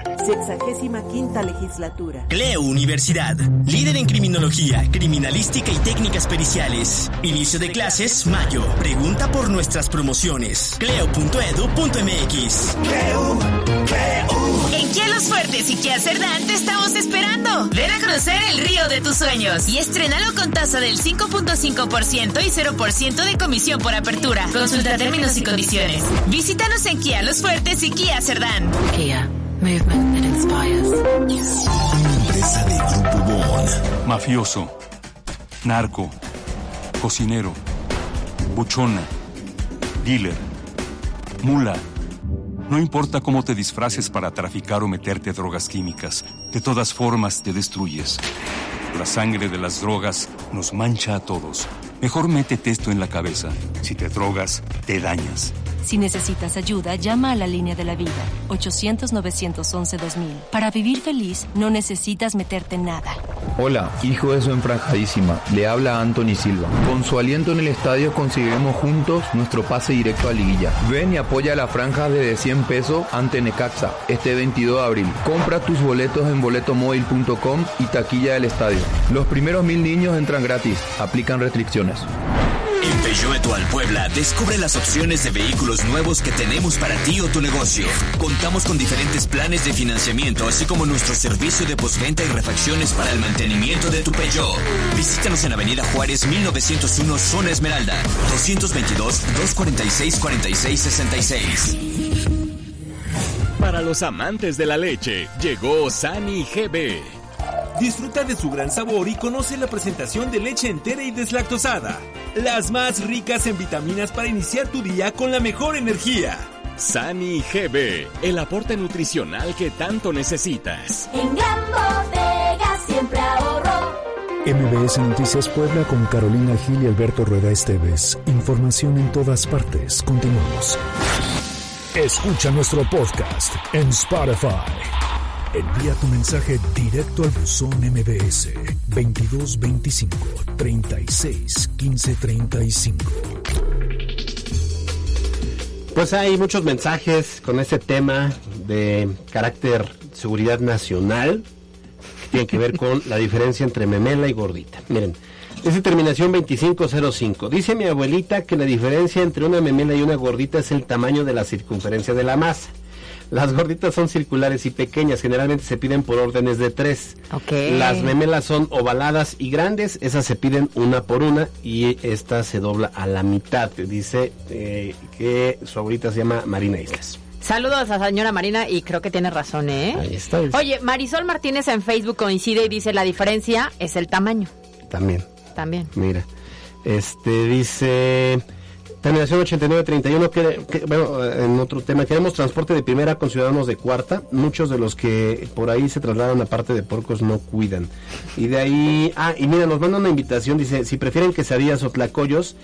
Sexagésima quinta legislatura. Cleo Universidad. Líder en criminología, criminalística y técnicas periciales. Inicio de clases, mayo. Pregunta por nuestras promociones. Cleo.edu.mx. Cleo, Cleo. En Kia Los Fuertes y Kia Cerdán te estamos esperando. Ven a conocer el río de tus sueños y estrenalo con tasa del 5.5% y 0% de comisión por apertura. Consulta términos y condiciones. Visítanos en Kia Los Fuertes y Kia Cerdán. Kia. Movement that inspires. Una empresa de Grupo Bon. Mafioso. Narco. Cocinero. Buchona. Dealer. Mula. No importa cómo te disfraces para traficar o meterte drogas químicas, de todas formas te destruyes. La sangre de las drogas nos mancha a todos. Mejor métete esto en la cabeza. Si te drogas, te dañas. Si necesitas ayuda, llama a la línea de la vida, 800-911-2000. Para vivir feliz, no necesitas meterte en nada. Hola, hijo de su enfranjadísima. Le habla Anthony Silva. Con su aliento en el estadio conseguiremos juntos nuestro pase directo a Liguilla. Ven y apoya la franja de 100 pesos ante Necaxa este 22 de abril. Compra tus boletos en boletomóvil.com y taquilla del estadio. Los primeros mil niños entran gratis. Aplican restricciones. En Peugeot Etual Puebla, descubre las opciones de vehículos nuevos que tenemos para ti o tu negocio. Contamos con diferentes planes de financiamiento, así como nuestro servicio de postventa y refacciones para el mantenimiento de tu Peugeot. Visítanos en Avenida Juárez 1901, Zona Esmeralda, 222-246-4666. Para los amantes de la leche, llegó Sani GB. Disfruta de su gran sabor y conoce la presentación de leche entera y deslactosada. Las más ricas en vitaminas para iniciar tu día con la mejor energía. Sani GB, el aporte nutricional que tanto necesitas. En Gran Bodega siempre ahorro. MBS Noticias Puebla con Carolina Gil y Alberto Rueda Esteves. Información en todas partes. Continuamos. Escucha nuestro podcast en Spotify. Envía tu mensaje directo al buzón MBS 2225 36 15 35. Pues hay muchos mensajes con este tema de carácter seguridad nacional que tiene que ver con la diferencia entre memela y gordita. Miren, es terminación 2505. Dice mi abuelita que la diferencia entre una memela y una gordita es el tamaño de la circunferencia de la masa. Las gorditas son circulares y pequeñas, generalmente se piden por órdenes de tres. Las memelas son ovaladas y grandes, esas se piden una por una y esta se dobla a la mitad. Dice eh, que su abuelita se llama Marina Islas. Saludos a la señora Marina y creo que tiene razón, ¿eh? Ahí está. Oye, Marisol Martínez en Facebook coincide y dice la diferencia es el tamaño. También. También. Mira, este dice terminación 8931 que, que bueno, en otro tema queremos transporte de primera con ciudadanos de cuarta. Muchos de los que por ahí se trasladan a parte de porcos no cuidan. Y de ahí, ah, y mira, nos manda una invitación, dice, si prefieren quesadillas o tlacoyos,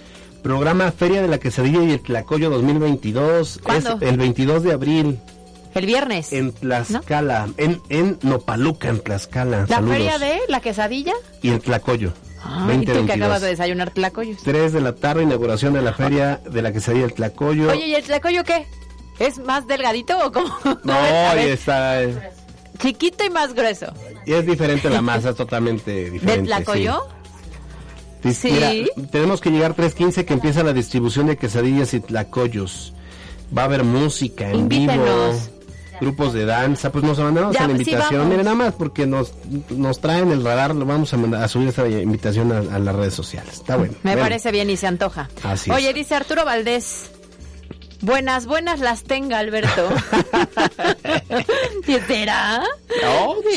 programa Feria de la Quesadilla y el Tlacoyo 2022 ¿Cuándo? es el 22 de abril El viernes. en Tlaxcala, en, en Nopaluca, en Tlaxcala. La Saludos. feria de la quesadilla. Y el Tlacoyo. Ay, tú que acabas de desayunar tlacoyos. 3 de la tarde, inauguración de la feria de la quesadilla del Tlacoyo. Oye, ¿y el tlacoyo qué? ¿Es más delgadito o cómo? no, A y ver, está, Chiquito y más grueso. y es diferente la masa, es totalmente diferente. ¿Del tlacoyo? Sí. Sí. Mira, tenemos que llegar 3.15 que empieza la distribución de quesadillas y tlacoyos. Va a haber música en vivo. Grupos de danza, pues nos mandamos Ya, a la sí, invitación. Miren, nada más porque nos, nos traen el radar, lo vamos a, mandar, a subir esa invitación a, a las redes sociales. Está bueno. Me parece bien y se antoja. Así Oye, es. dice Arturo Valdés. Buenas, buenas las tenga, Alberto. ¿Y será?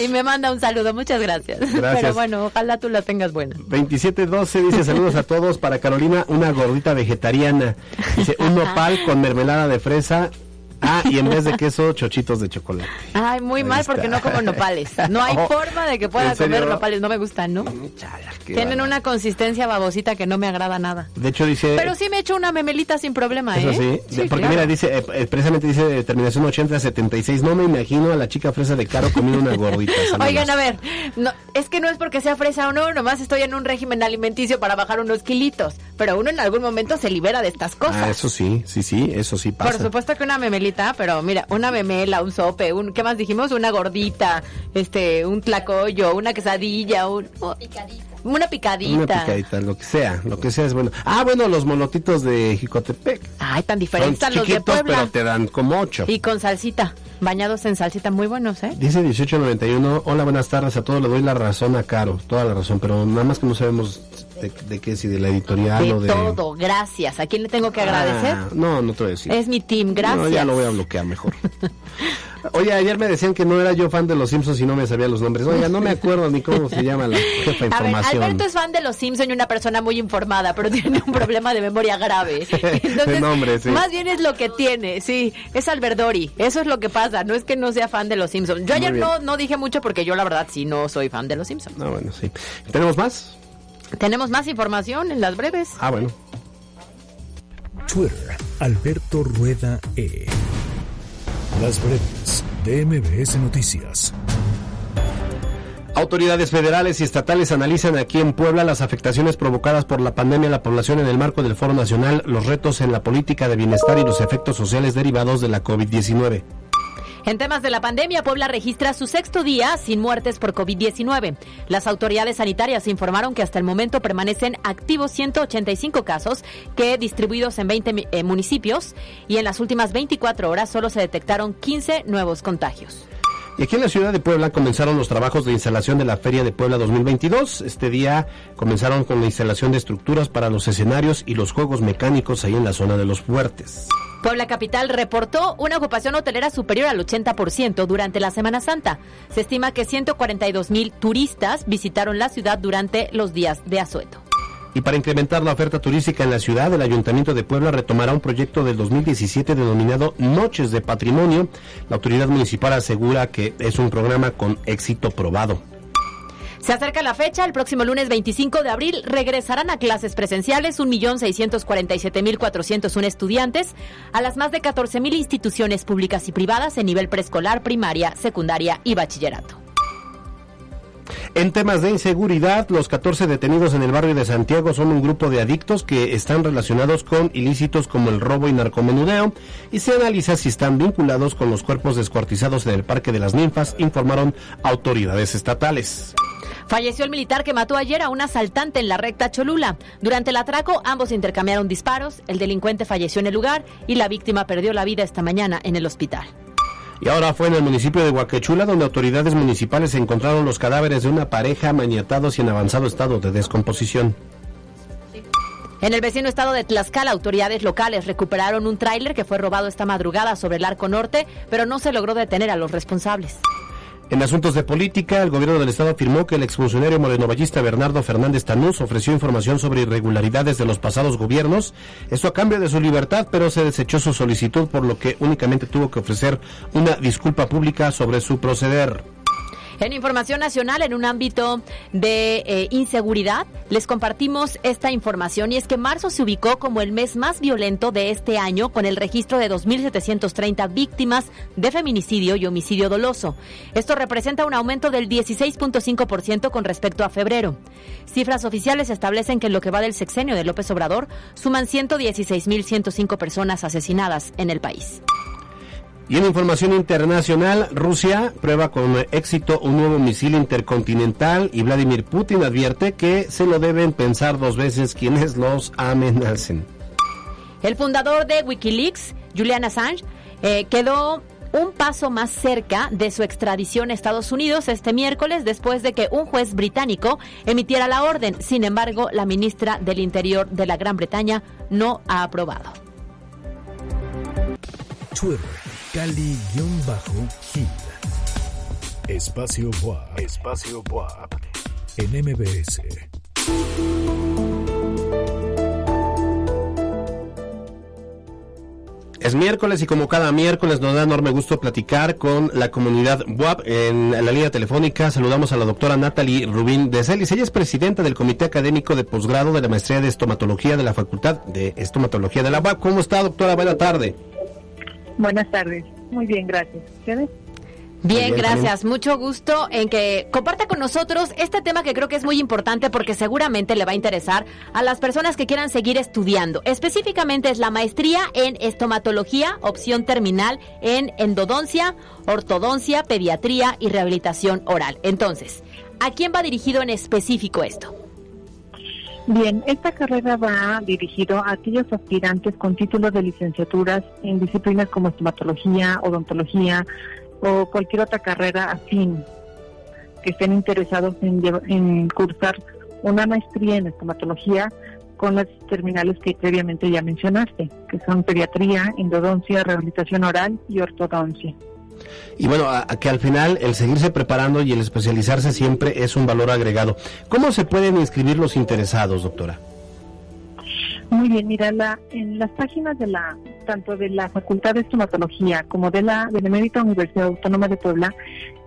Y me manda un saludo, muchas gracias. Gracias. Pero bueno, ojalá tú las tengas buenas. 2712 dice saludos a todos para Carolina, una gordita vegetariana. Dice un nopal con mermelada de fresa. Ah, y en vez de queso, chochitos de chocolate. Ay, muy mal porque no como nopales. No hay Oh, forma de que pueda comer nopales, no me gustan, ¿no? Tienen una consistencia babosita que no me agrada nada. De hecho dice... Pero sí me echo una memelita sin problema, Eso ¿eh? sí, de- porque claro. mira, dice, eh, eh, precisamente dice eh, terminación 8076, no me imagino a la chica fresa de Caro comiendo una gordita. Saludos. Oigan, a ver, no, es que no es porque sea fresa o no, nomás estoy en un régimen alimenticio para bajar unos kilitos, pero uno en algún momento se libera de estas cosas. Ah, eso sí, sí, sí, eso sí pasa. Por supuesto que una memelita, pero mira, una memela, un sope, un, ¿qué más dijimos? Una gordita, este, un tlacoyo, una quesadilla, un, una picadita. Una picadita, lo que sea, lo que sea es bueno. Ah, bueno, los molotitos de Jicotepec. Ay, tan Son diferentes a los de Puebla. pero te dan como ocho. Y con salsita, bañados en salsita, muy buenos, ¿eh? Dice 1891, hola, buenas tardes a todos, le doy la razón a Caro, toda la razón, pero nada más que no sabemos de, de qué, si de la editorial De o de... todo, gracias. ¿A quién le tengo que agradecer? Ah, no, no te voy a decir. Es mi team, gracias. No, ya lo voy a bloquear mejor. Oye, ayer me decían que no era yo fan de los Simpsons y no me sabía los nombres. Oiga, no me acuerdo ni cómo se llama la jefa de A ver, información. Alberto es fan de los Simpson y una persona muy informada, pero tiene un problema de memoria grave. Entonces, De nombre, sí. más bien es lo que tiene, sí, es Alberdori. Eso es lo que pasa, no es que no sea fan de los Simpson. Yo ayer no, no dije mucho porque yo la verdad sí no soy fan de los Simpson. Ah, bueno, sí. ¿Tenemos más? Tenemos más información en las breves. Ah, bueno. Twitter, Alberto Rueda E. Las breves de MBS Noticias. Autoridades federales y estatales analizan aquí en Puebla las afectaciones provocadas por la pandemia a la población en el marco del Foro Nacional, los retos en la política de bienestar y los efectos sociales derivados de la COVID-19. En temas de la pandemia, Puebla registra su sexto día sin muertes por COVID-19. Las autoridades sanitarias informaron que hasta el momento permanecen activos 185 casos que distribuidos en 20 mi- eh, municipios y en las últimas 24 horas solo se detectaron 15 nuevos contagios. Y aquí en la ciudad de Puebla comenzaron los trabajos de instalación de la Feria de Puebla 2022. Este día comenzaron con la instalación de estructuras para los escenarios y los juegos mecánicos ahí en la zona de los fuertes. Puebla Capital reportó una ocupación hotelera superior al 80% durante la Semana Santa. Se estima que 142 mil turistas visitaron la ciudad durante los días de asueto. Y para incrementar la oferta turística en la ciudad, el Ayuntamiento de Puebla retomará un proyecto del 2017 denominado Noches de Patrimonio. La autoridad municipal asegura que es un programa con éxito probado. Se acerca la fecha, el próximo lunes 25 de abril regresarán a clases presenciales 1.647.401 estudiantes a las más de 14.000 instituciones públicas y privadas en nivel preescolar, primaria, secundaria y bachillerato. En temas de inseguridad, los 14 detenidos en el barrio de Santiago son un grupo de adictos que están relacionados con ilícitos como el robo y narcomenudeo y se analiza si están vinculados con los cuerpos descuartizados en el Parque de las Ninfas, informaron autoridades estatales. Falleció el militar que mató ayer a un asaltante en la recta Cholula. Durante el atraco, ambos intercambiaron disparos, el delincuente falleció en el lugar y la víctima perdió la vida esta mañana en el hospital. Y ahora fue en el municipio de Huaquechula donde autoridades municipales encontraron los cadáveres de una pareja maniatados y en avanzado estado de descomposición. En el vecino estado de Tlaxcala, autoridades locales recuperaron un tráiler que fue robado esta madrugada sobre el Arco Norte, pero no se logró detener a los responsables. En asuntos de política, el gobierno del estado afirmó que el exfuncionario morenovallista Bernardo Fernández Tanús ofreció información sobre irregularidades de los pasados gobiernos, esto a cambio de su libertad, pero se desechó su solicitud, por lo que únicamente tuvo que ofrecer una disculpa pública sobre su proceder. En información nacional, en un ámbito de eh, inseguridad, les compartimos esta información y es que marzo se ubicó como el mes más violento de este año con el registro de 2.730 víctimas de feminicidio y homicidio doloso. Esto representa un aumento del 16.5% con respecto a febrero. Cifras oficiales establecen que en lo que va del sexenio de López Obrador suman 116.105 personas asesinadas en el país. Y en información internacional, Rusia prueba con éxito un nuevo misil intercontinental y Vladimir Putin advierte que se lo deben pensar dos veces quienes los amenacen. El fundador de Wikileaks, Julian Assange, eh, quedó un paso más cerca de su extradición a Estados Unidos este miércoles después de que un juez británico emitiera la orden. Sin embargo, la ministra del Interior de la Gran Bretaña no ha aprobado. Cali-Gil. Espacio WAP. Espacio WAP. En MBS. Es miércoles y como cada miércoles nos da enorme gusto platicar con la comunidad WAP en la línea telefónica. Saludamos a la doctora Natalie Rubín de Celis. Ella es presidenta del Comité Académico de Posgrado de la Maestría de Estomatología de la Facultad de Estomatología de la UAP. ¿Cómo está, doctora? Buena tarde. Buenas tardes. Muy bien, gracias. Bien, bien, gracias. Mucho gusto en que comparta con nosotros este tema que creo que es muy importante porque seguramente le va a interesar a las personas que quieran seguir estudiando. Específicamente es la maestría en estomatología, opción terminal en endodoncia, ortodoncia, pediatría y rehabilitación oral. Entonces, ¿a quién va dirigido en específico esto? Bien, esta carrera va dirigido a aquellos aspirantes con títulos de licenciaturas en disciplinas como estomatología, odontología o cualquier otra carrera afín que estén interesados en, en cursar una maestría en estomatología con las terminales que previamente ya mencionaste, que son pediatría, endodoncia, rehabilitación oral y ortodoncia. Y bueno, a, que al final el seguirse preparando y el especializarse siempre es un valor agregado. ¿Cómo se pueden inscribir los interesados, doctora? Muy bien, mira, la, en las páginas de la tanto de la Facultad de Estomatología como de la Benemérita Universidad Autónoma de Puebla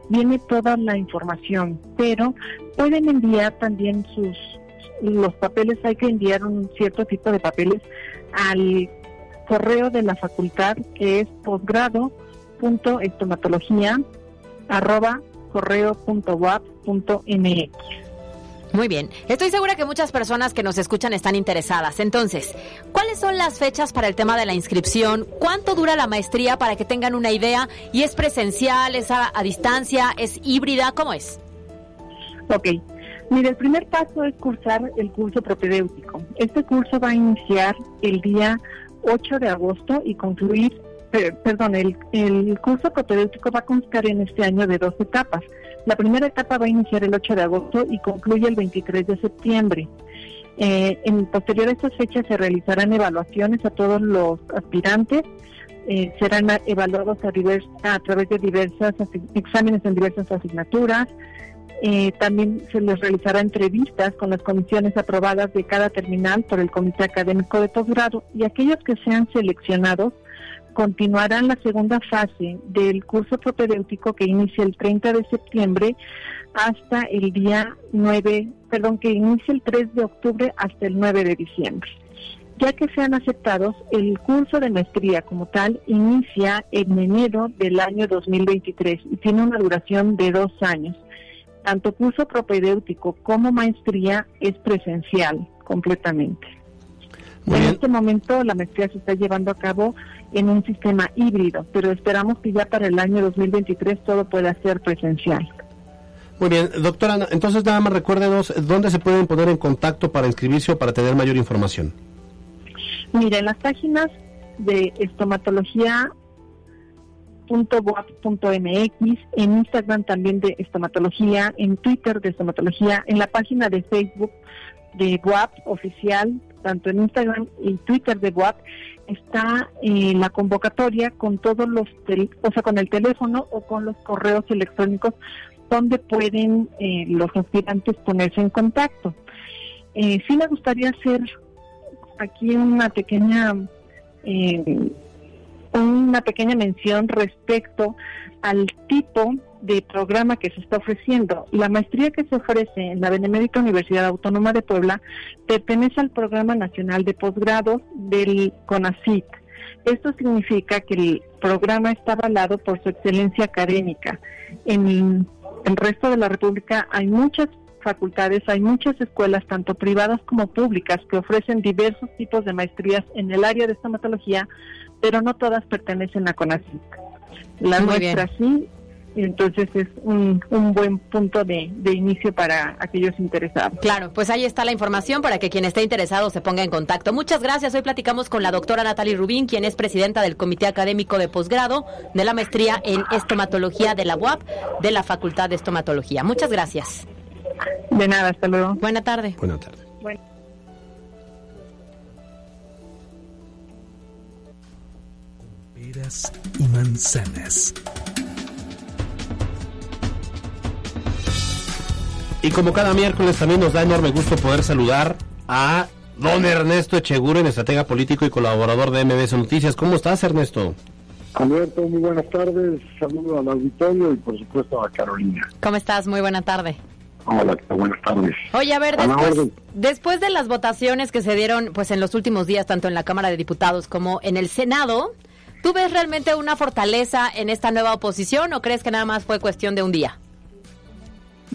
viene toda la información, pero pueden enviar también sus los papeles, hay que enviar un cierto tipo de papeles al correo de la facultad que es posgrado estomatología arroba correo.wap.mx. Muy bien, estoy segura que muchas personas que nos escuchan están interesadas. Entonces, ¿cuáles son las fechas para el tema de la inscripción? ¿Cuánto dura la maestría para que tengan una idea? ¿Y es presencial, es a, distancia, es híbrida? ¿Cómo es? Ok, mire, el primer paso es cursar el curso propedéutico. Este curso va a iniciar el día 8 de agosto y concluir perdón, el, el curso propedéutico va a constar en este año de dos etapas. La primera etapa va a iniciar el 8 de agosto y concluye el 23 de septiembre. Eh, en posterior a estas fechas se realizarán evaluaciones a todos los aspirantes, eh, serán evaluados a, través de diversas exámenes en diversas asignaturas. Eh, también se les realizará entrevistas con las comisiones aprobadas de cada terminal por el Comité Académico de Posgrado y aquellos que sean seleccionados continuarán la segunda fase del curso propedéutico que inicia el 30 de septiembre hasta el día 9, perdón, que inicia el 3 de octubre hasta el 9 de diciembre. Ya que sean aceptados, el curso de maestría como tal inicia en enero del año 2023 y tiene una duración de dos años. tanto curso propedéutico como maestría es presencial completamente. En este momento la maestría se está llevando a cabo en un sistema híbrido, pero esperamos que ya para el año 2023 todo pueda ser presencial. Muy bien, doctora, entonces nada más recuérdenos dónde se pueden poner en contacto para inscribirse o para tener mayor información. Mira, en las páginas de estomatología .mx, en Instagram también de estomatología, en Twitter de estomatología, en la página de Facebook de WAP oficial, tanto en Instagram y Twitter de WAP, está eh, la convocatoria con todos los, o sea, con el teléfono o con los correos electrónicos donde pueden eh, los aspirantes ponerse en contacto. Eh, sí me gustaría hacer aquí una pequeña eh, una pequeña mención respecto al tipo de programa que se está ofreciendo. La maestría que se ofrece en la Benemérita Universidad Autónoma de Puebla pertenece al Programa Nacional de Posgrados del CONACIT. Esto significa que el programa está avalado por su excelencia académica. En el resto de la República hay muchas facultades, hay muchas escuelas, tanto privadas como públicas, que ofrecen diversos tipos de maestrías en el área de estomatología, pero no todas pertenecen a CONACYT. La nuestra sí, entonces es un, buen punto de, inicio para aquellos interesados. Claro, pues ahí está la información para que quien esté interesado se ponga en contacto. Muchas gracias. Hoy platicamos con la doctora Natalie Rubín, quien es presidenta del Comité Académico de Posgrado de la Maestría en Estomatología de la UAP de la Facultad de Estomatología. Muchas gracias. De nada, hasta luego. Buena tarde. Buena tarde. Peras y manzanas. Y como cada miércoles también nos da enorme gusto poder saludar a don Ernesto Echeguren, estratega político y colaborador de MBS Noticias. ¿Cómo estás, Ernesto? Alberto, muy buenas tardes. Saludo al auditorio y por supuesto a Carolina. ¿Cómo estás? Muy buena tarde. Hola, buenas tardes. Oye, a ver, después, después de las votaciones que se dieron pues en los últimos días, tanto en la Cámara de Diputados como en el Senado, ¿tú ves realmente una fortaleza en esta nueva oposición o crees que nada más fue cuestión de un día?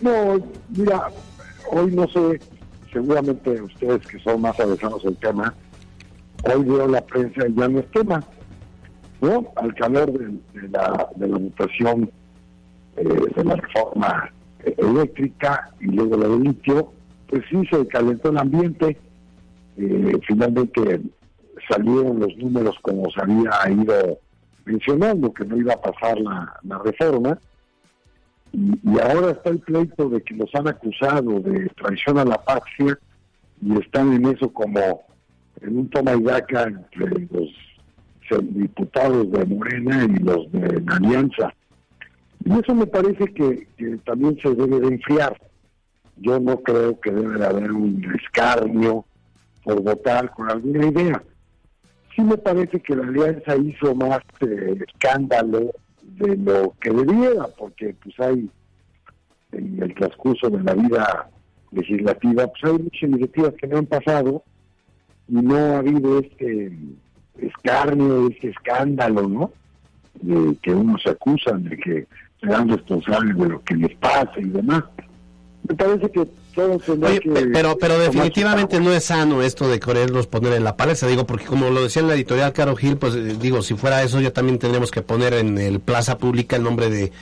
No, mira, hoy no sé, seguramente ustedes que son más avesados al tema, hoy veo la prensa y ya no es tema, ¿no? Al calor de, la, de la votación eh, de la reforma eléctrica y luego la de litio, pues sí se calentó el ambiente, eh, finalmente salieron los números como se había ido mencionando, que no iba a pasar la, la reforma, y, ahora está el pleito de que los han acusado de traición a la patria y están en eso como en un toma y daca entre los diputados de Morena y los de la Alianza. Y eso me parece que, también se debe de enfriar. Yo no creo que debe de haber un escarnio por votar con alguna idea. Sí me parece que la alianza hizo más eh, escándalo de lo que debiera, porque pues hay en el transcurso de la vida legislativa, pues hay muchas iniciativas que no han pasado y no ha habido este escarnio, este escándalo, ¿no? De que unos se acusan de que sean responsables de lo que les pasa y demás. Me parece que todo Pero, pero definitivamente no es sano esto de quererlos poner en la palestra, digo, porque como lo decía en la editorial Caro Gil, pues eh, digo, si fuera eso ya también tendríamos que poner en el plaza pública el nombre de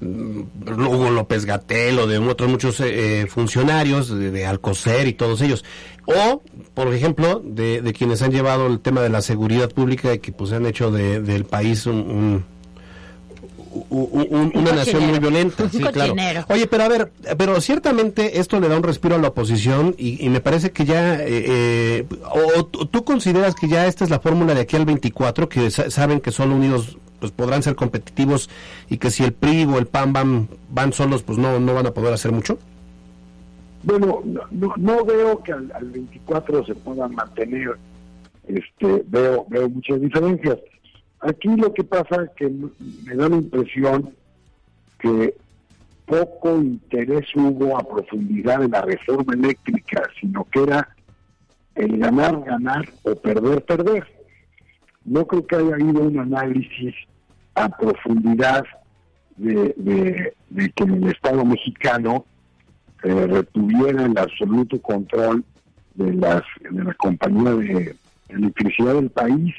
mm, Hugo López Gatel o de otros muchos eh, eh, funcionarios de, Alcocer y todos ellos. O, por ejemplo, de, de, quienes han llevado el tema de la seguridad pública y que pues han hecho de, del país un una nación muy violenta. Sí, claro. Oye, pero a ver, pero ciertamente esto le da un respiro a la oposición y, me parece que ya, eh, eh, o tú consideras que ya esta es la fórmula de aquí al 24, que saben que solo unidos pues podrán ser competitivos y que si el PRI o el PAN van, van solos, pues no, no van a poder hacer mucho. Bueno, no, no veo que al, al 24 se puedan mantener, este, veo, veo muchas diferencias Aquí lo que pasa es que me da la impresión que poco interés hubo a profundidad en la reforma eléctrica, sino que era el ganar, ganar o perder, perder. No creo que haya habido un análisis a profundidad de, que en el Estado mexicano eh, retuviera el absoluto control de las de la compañía de electricidad del país,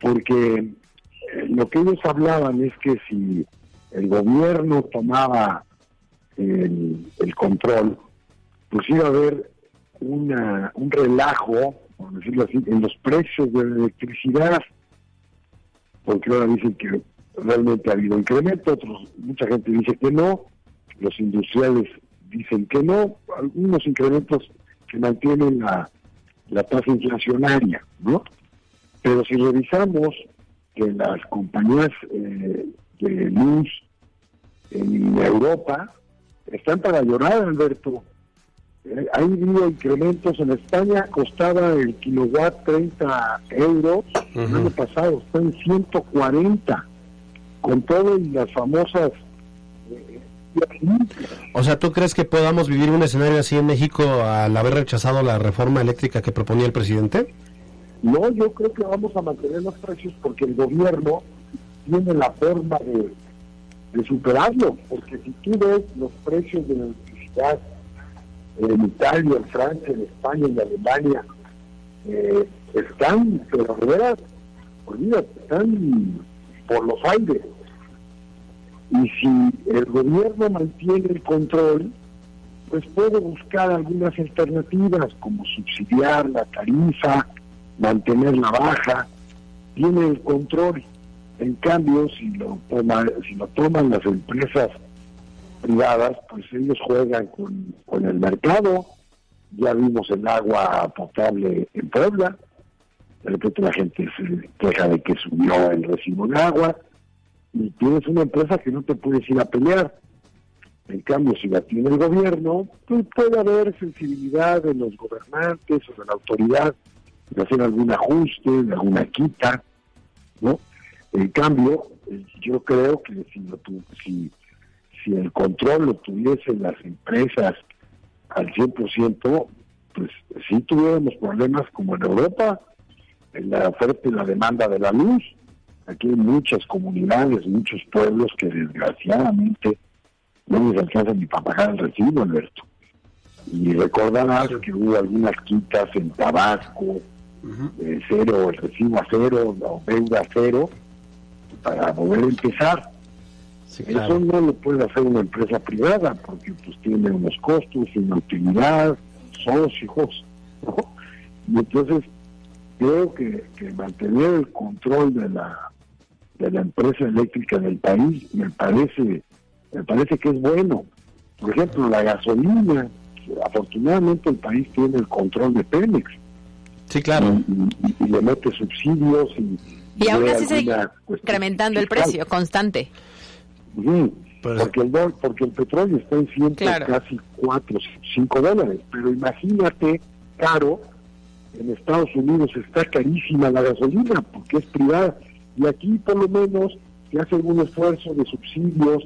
porque eh, lo que ellos hablaban es que si el gobierno tomaba el, control, pues iba a haber una, un relajo, por decirlo así, en los precios de la electricidad, porque ahora dicen que realmente ha habido incremento, otros, mucha gente dice que no, los industriales dicen que no, algunos incrementos que mantienen la, la tasa inflacionaria, ¿no? Pero si revisamos que las compañías eh, de luz en Europa están para llorar, Alberto. Eh, ha habido incrementos en España, costaba el kilowatt 30 euros el año pasado, está en 140, con todo y las famosas O sea, ¿tú crees que podamos vivir un escenario así en México al haber rechazado la reforma eléctrica que proponía el presidente? No, yo creo que vamos a mantener los precios porque el gobierno tiene la forma de, de superarlo, porque si tú ves los precios de la electricidad en Italia, en Francia, en España, en Alemania, eh, están, pero veras, olvídate, están por los aires. Y si el gobierno mantiene el control, pues puede buscar algunas alternativas, como subsidiar la tarifa, mantenerla baja, tiene el control. En cambio, si lo, toma, si lo toman las empresas privadas, pues ellos juegan con, el mercado. Ya vimos el agua potable en Puebla, de la gente se queja de que subió el recibo de agua y tienes una empresa que no te puedes ir a pelear. En cambio, si la tiene el gobierno, pues puede haber sensibilidad de los gobernantes o de la autoridad de hacer algún ajuste, de alguna quita, ¿no? En cambio, eh, yo creo que si, lo tu- si, si el control lo tuviesen las empresas al 100%, pues sí tuviéramos problemas como en Europa, en la oferta y la demanda de la luz. Aquí hay muchas comunidades, muchos pueblos que desgraciadamente no les alcanza ni para pagar el recibo, Alberto. Y recordarás que hubo algunas quitas en Tabasco, eh, cero, el recibo a cero, la deuda a cero, para poder empezar. claro. Eso no lo puede hacer una empresa privada, porque pues tiene unos costos, una utilidad, socios, ¿no? Y entonces creo que, que mantener el control de la de la empresa eléctrica del país me parece me parece que es bueno. Por ejemplo, la gasolina, afortunadamente el país tiene el control de Pemex. Sí, claro. Y, y- y le mete subsidios y, Y aún así sigue incrementando el precio constante. Ujú, porque, el porque el petróleo está en ciento Claro. casi 4, 5 dólares. Pero imagínate, caro, en Estados Unidos está carísima la gasolina porque es privada. Y aquí por lo menos se hace algún esfuerzo de subsidios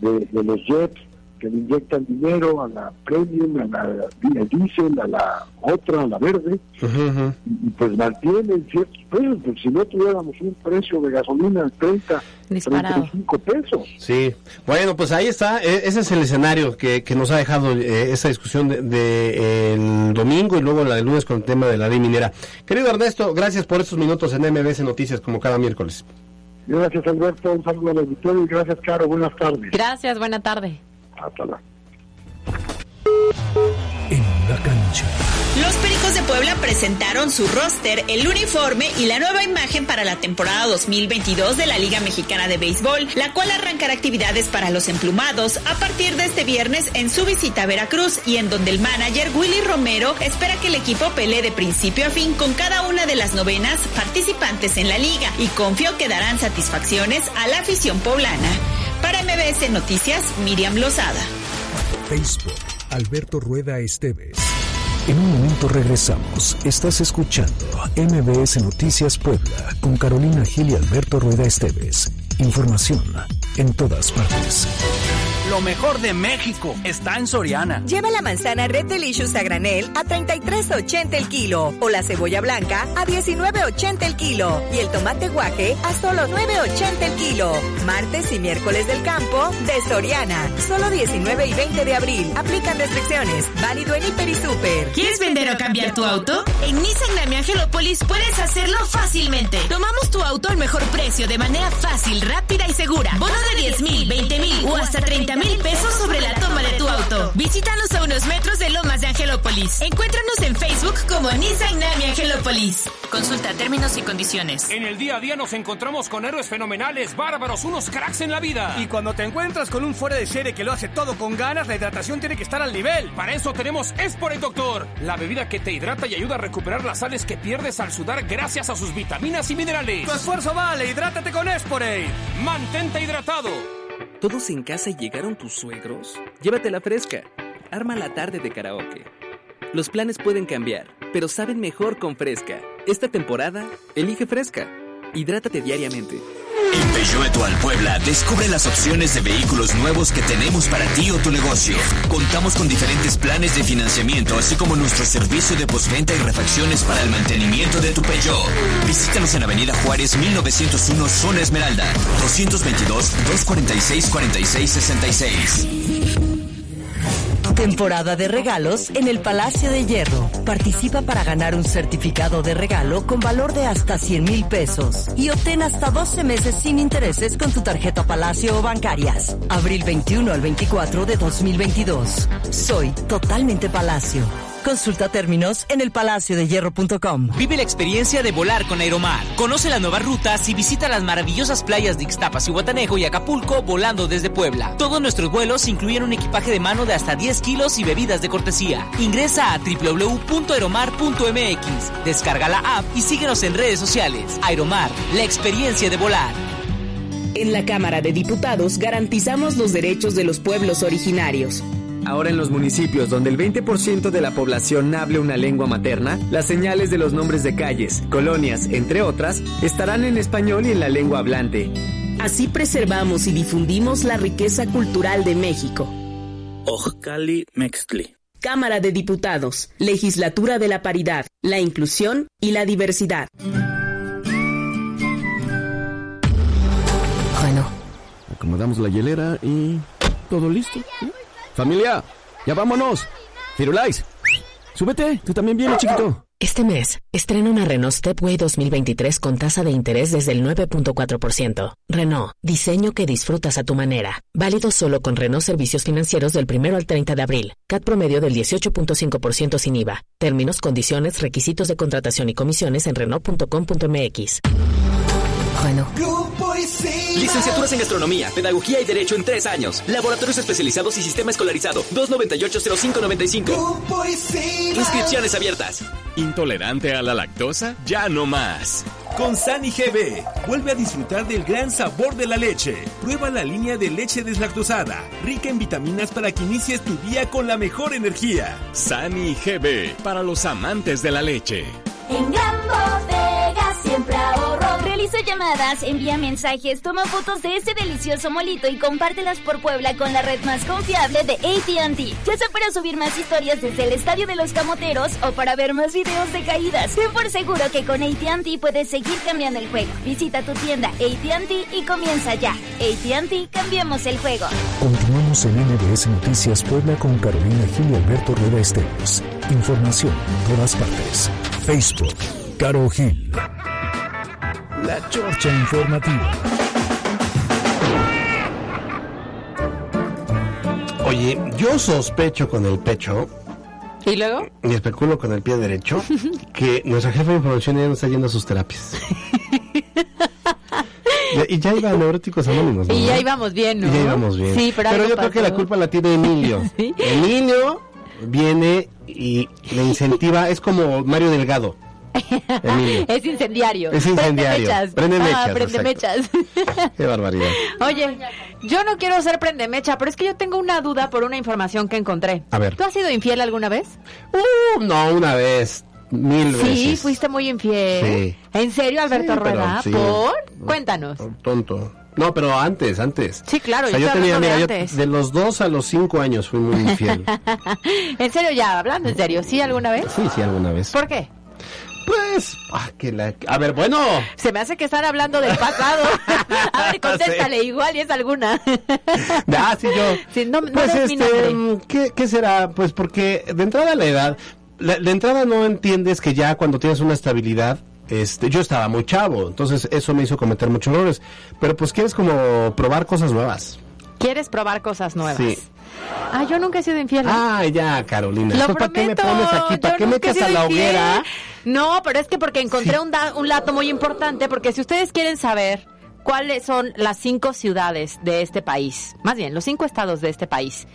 de, de los jets que le inyectan dinero a la premium, a la al diésel, a la otra, a la verde, y, y pues mantienen ciertos precios. Pues si no tuviéramos un precio de gasolina de 30, Disparado. 35 pesos. Sí, bueno, pues ahí está, E- ese es el escenario que, que nos ha dejado eh, esa discusión de, de el domingo y luego la del lunes con el tema de la ley minera. Querido Ernesto, gracias por estos minutos en MBS Noticias como cada miércoles. Gracias Alberto, un saludo al auditorio y gracias Caro, buenas tardes. Gracias, buena tarde. Hasta la. En la cancha. Los Pericos de Puebla presentaron su roster, el uniforme y la nueva imagen para la temporada 2022 de la Liga Mexicana de Béisbol, la cual arrancará actividades para los emplumados a partir de este viernes en su visita a Veracruz y en donde el manager Willy Romero espera que el equipo pelee de principio a fin con cada una de las novenas participantes en la liga y confío que darán satisfacciones a la afición poblana. Para MBS Noticias, Miriam Lozada. Facebook, Alberto Rueda Esteves. En un momento regresamos. Estás escuchando MBS Noticias Puebla con Carolina Gil y Alberto Rueda Esteves. Información en todas partes. Lo mejor de México está en Soriana. Lleva la manzana Red Delicious a granel a 33.80 el kilo o la cebolla blanca a 19.80 el kilo y el tomate guaje a solo 9.80 el kilo. Martes y miércoles del campo de Soriana. Solo 19 y 20 de abril. Aplican restricciones. Válido en Hiper y Super. ¿Quieres vender o cambiar tu auto? En Nissan Grammy Angelopolis puedes hacerlo fácilmente. Tomamos tu auto al mejor precio de manera fácil, rápida y segura. Bono de 10 mil, 20 mil o hasta 30 mil pesos sobre la toma de tu auto. Visítanos a unos metros de Lomas de Angelópolis. Encuéntranos en Facebook como Nissan Nami Angelópolis. Consulta términos y condiciones. En el día a día nos encontramos con héroes fenomenales, bárbaros, unos cracks en la vida. Y cuando te encuentras con un fuera de serie que lo hace todo con ganas, la hidratación tiene que estar al nivel. Para eso tenemos Esporate Doctor, la bebida que te hidrata y ayuda a recuperar las sales que pierdes al sudar gracias a sus vitaminas y minerales. Tu esfuerzo vale, hidrátate con Esporate. Mantente hidratado. ¿Todos en casa llegaron tus suegros? Llévatela fresca. Arma la tarde de karaoke. Los planes pueden cambiar, pero saben mejor con fresca. Esta temporada, elige fresca. Hidrátate diariamente. En Peugeot Etual Puebla, descubre las opciones de vehículos nuevos que tenemos para ti o tu negocio. Contamos con diferentes planes de financiamiento, así como nuestro servicio de postventa y refacciones para el mantenimiento de tu Peugeot. Visítanos en Avenida Juárez 1901, Zona Esmeralda, 222-246-4666. Temporada de regalos en el Palacio de Hierro. Participa para ganar un certificado de regalo con valor de hasta 100 mil pesos y obtén hasta 12 meses sin intereses con tu tarjeta Palacio o bancarias. Abril 21 al 24 de 2022. Soy totalmente Palacio. Consulta términos en elpalaciodehierro.com. Vive la experiencia de volar con Aeromar. Conoce las nuevas rutas y visita las maravillosas playas de Ixtapas y Guatanejo y Acapulco volando desde Puebla. Todos nuestros vuelos incluyen un equipaje de mano de hasta 10 kilos y bebidas de cortesía. Ingresa a www.aeromar.mx, descarga la app y síguenos en redes sociales. Aeromar, la experiencia de volar. En la Cámara de Diputados garantizamos los derechos de los pueblos originarios. Ahora en los municipios donde el 20% de la población hable una lengua materna, las señales de los nombres de calles, colonias, entre otras, estarán en español y en la lengua hablante. Así preservamos y difundimos la riqueza cultural de México. Ojcali Mextli. Cámara de Diputados, Legislatura de la Paridad, la Inclusión y la Diversidad. Bueno, acomodamos la hielera y todo listo. Familia, ya vámonos. Firulais, súbete, tú también vienes, chiquito. Este mes, estrena una Renault Stepway 2023 con tasa de interés desde el 9.4%. Renault, diseño que disfrutas a tu manera. Válido solo con Renault Servicios Financieros del 1 al 30 de abril. CAT promedio del 18.5% sin IVA. Términos, condiciones, requisitos de contratación y comisiones en Renault.com.mx. Bueno. Licenciaturas en Gastronomía, Pedagogía y Derecho en tres años. Laboratorios especializados y sistema escolarizado. 298-0595. Inscripciones abiertas. ¿Intolerante a la lactosa? Ya no más. Con Sani GB, vuelve a disfrutar del gran sabor de la leche. Prueba la línea de leche deslactosada, rica en vitaminas para que inicies tu día con la mejor energía. Sani GB, para los amantes de la leche. En Gran Bodega siempre ahorro. Realiza llamadas, envía mensajes, toma fotos de ese delicioso molito y compártelas por Puebla con la red más confiable de AT&T. Ya sea para subir más historias desde el Estadio de los Camoteros o para ver más videos de caídas. Ten por seguro que con AT&T puedes seguir cambiando el juego. Visita tu tienda AT&T y comienza ya. AT&T, cambiemos el juego. Continuamos en NBS Noticias Puebla con Carolina Gil y Alberto Rueda Esteves. Información en todas partes. Facebook, Caro Gil. La Chorcha Informativa. Oye, yo sospecho con el pecho ¿Y luego? y especulo con el pie derecho que nuestra jefa de información ya no está yendo a sus terapias. Ya- y ya iba a neuróticos anónimos, ¿no? Y ya íbamos bien, ¿no? Y ya íbamos bien. Sí, pero, yo creo que la culpa la tiene Emilio. Emilio viene y le incentiva, es como Mario Delgado. Es incendiario. Es incendiario. Prende mechas. Prende Ah, mechas, prende. Qué barbaridad. Oye, yo no quiero ser prende-mecha, pero es que yo tengo una duda por una información que encontré. A ver. ¿Tú has sido infiel alguna vez? Uh, no, una vez, mil veces. Sí, fuiste muy infiel. Sí. ¿En serio, Alberto Sí, Rueda? sí. ¿Por? Cuéntanos. Tonto. No, pero antes, antes. Sí, claro, O sea, yo tenía, mira, de yo de los dos a los cinco años fui muy infiel. en serio, ya, hablando en serio, ¿sí alguna vez? sí, sí, alguna vez. ¿Por qué? Pues, ah, que la... A ver, bueno. Se me hace que están hablando del pasado. A ver, contéstale, igual y es alguna. Ah, sí, yo. Sí, no, no Pues este, mm, ¿qué, qué será? Pues porque de entrada la edad, la- de entrada no entiendes que ya cuando tienes una estabilidad, este, yo estaba muy chavo, entonces eso me hizo cometer muchos errores, pero pues quieres como probar cosas nuevas. ¿Quieres probar cosas nuevas? Sí. Ah, yo nunca he sido infiel. Ah, ya, Carolina. Lo ¿Tú ¿Para qué me pones aquí? ¿Para qué me echas a la infiel. hoguera? No, pero es que porque encontré un, da- un dato muy importante, porque si ustedes quieren saber cuáles son las cinco ciudades de este país, más bien, los cinco estados de este país,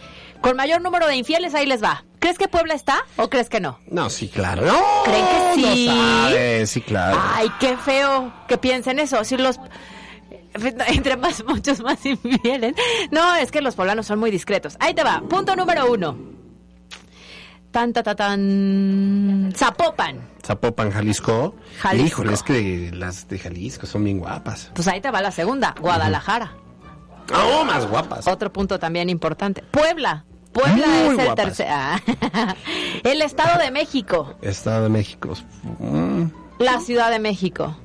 con mayor número de infieles, ahí les va. ¿Crees que Puebla está o crees que no? No, sí, claro. No, ¿Creen que sí? No sabes, sí, claro. Ay, qué feo que piensen eso. Si los entre más muchos más infieles. No, es que los poblanos son muy discretos. Ahí te va. Punto número uno. Tan, ta, ta, tan. Zapopan. Zapopan, Jalisco. Jalisco. Híjole, es que las de Jalisco son bien guapas. Pues ahí te va la segunda. Guadalajara. Oh, más guapas. Otro punto también importante. Puebla. Puebla Muy es el tercer. Ah. el Estado de México. Estado de México. Mm, La Ciudad de México.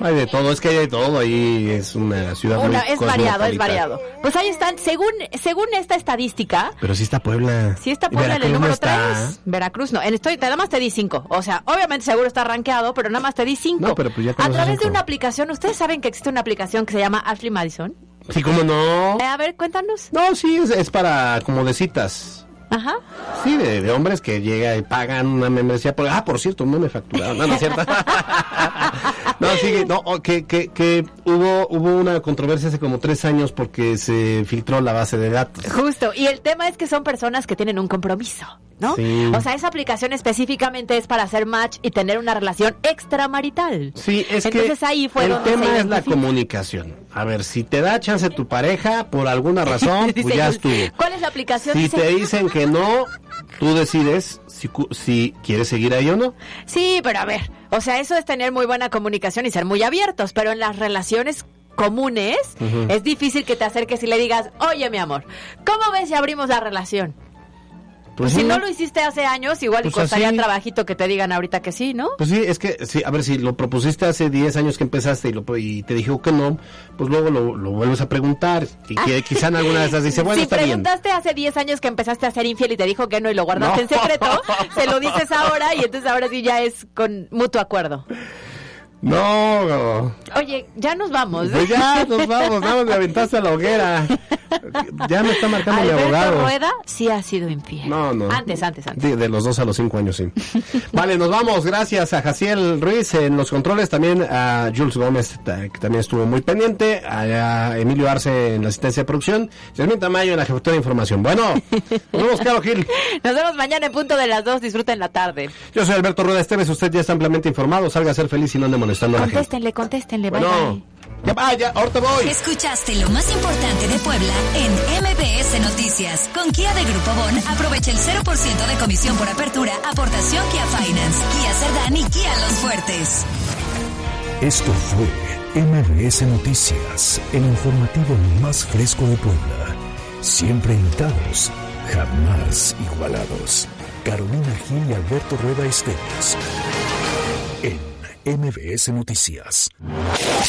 Hay de todo, es que hay de todo. Ahí es una ciudad muy Una, es variado, es variado. Pues ahí están, según, según esta estadística, Pero sí está Puebla. Sí está Puebla en el Veracruz no número. 3. Veracruz no. En estoy, nada más te di 5. O sea, obviamente seguro está rankeado, pero nada más te di 5. No, pero pues ya A través de una aplicación, ¿ustedes saben que existe una aplicación que se llama Ashley Madison? Sí, cómo no. Eh, a ver, cuéntanos. No, sí, es, es para como de citas. Ajá. Sí, de, de hombres que llega y pagan una membresía. Por, ah, por cierto, no me facturaron. No, no es cierto. no, sí, no, oh, que, que, que hubo, hubo una controversia hace como tres años porque se filtró la base de datos. Justo. Y el tema es que son personas que tienen un compromiso, ¿no? Sí. O sea, esa aplicación específicamente es para hacer match y tener una relación extramarital. Sí, es Entonces que ahí fue el donde tema se es la comunicación. A ver, si te da chance tu pareja, por alguna razón, pues ya estuvo. ¿Cuál es la aplicación? Si Dice, te dicen que no, tú decides si, si quieres seguir ahí o no. Sí, pero a ver, o sea, eso es tener muy buena comunicación y ser muy abiertos, pero en las relaciones comunes es difícil que te acerques y le digas, oye mi amor, ¿cómo ves si abrimos la relación? Pues si no lo hiciste hace años, igual y Pues costaría así. trabajito que te digan ahorita que sí, ¿no? Pues sí, es que, sí, a ver, si lo propusiste hace 10 años que empezaste y, lo, y te dijo que no, pues luego lo, lo vuelves a preguntar. Y que quizá en alguna de esas dice, bueno, si está bien. preguntaste hace 10 años que empezaste a ser infiel y te dijo que no y lo guardaste No. en secreto, se lo dices ahora y entonces ahora sí ya es con mutuo acuerdo. No, Oye, ya nos vamos. pues ya nos vamos, más me aventaste a la hoguera. Ya me está marcando mi Alberto abogado. Rueda sí ha sido infiel. No, no. Antes, antes, antes. De, de los dos a los cinco años, sí. vale, nos vamos. Gracias a Jaciel Ruiz en los controles, también a Jules Gómez, que también estuvo muy pendiente, a Emilio Arce en la asistencia de producción, Yasmín Tamayo en la jefatura de información. Bueno, nos vemos, Caro Gil. Nos vemos mañana en punto de las dos. Disfruten la tarde. Yo soy Alberto Rueda Esteves, usted ya está ampliamente informado, salga a ser feliz y no ande molestando a la gente. Contéstenle, contéstenle. Bye, Bueno, bye. ya vaya, ahorita voy. Escuchaste lo más importante de Puebla en MBS Noticias. Con Kia de Grupo Bon, aprovecha el 0% de comisión por apertura, aportación Kia Finance, Kia Cerdán y Kia Los Fuertes. Esto fue MBS Noticias, el informativo más fresco de Puebla. Siempre invitados, jamás igualados. Carolina Gil y Alberto Rueda Esteves. En MBS Noticias.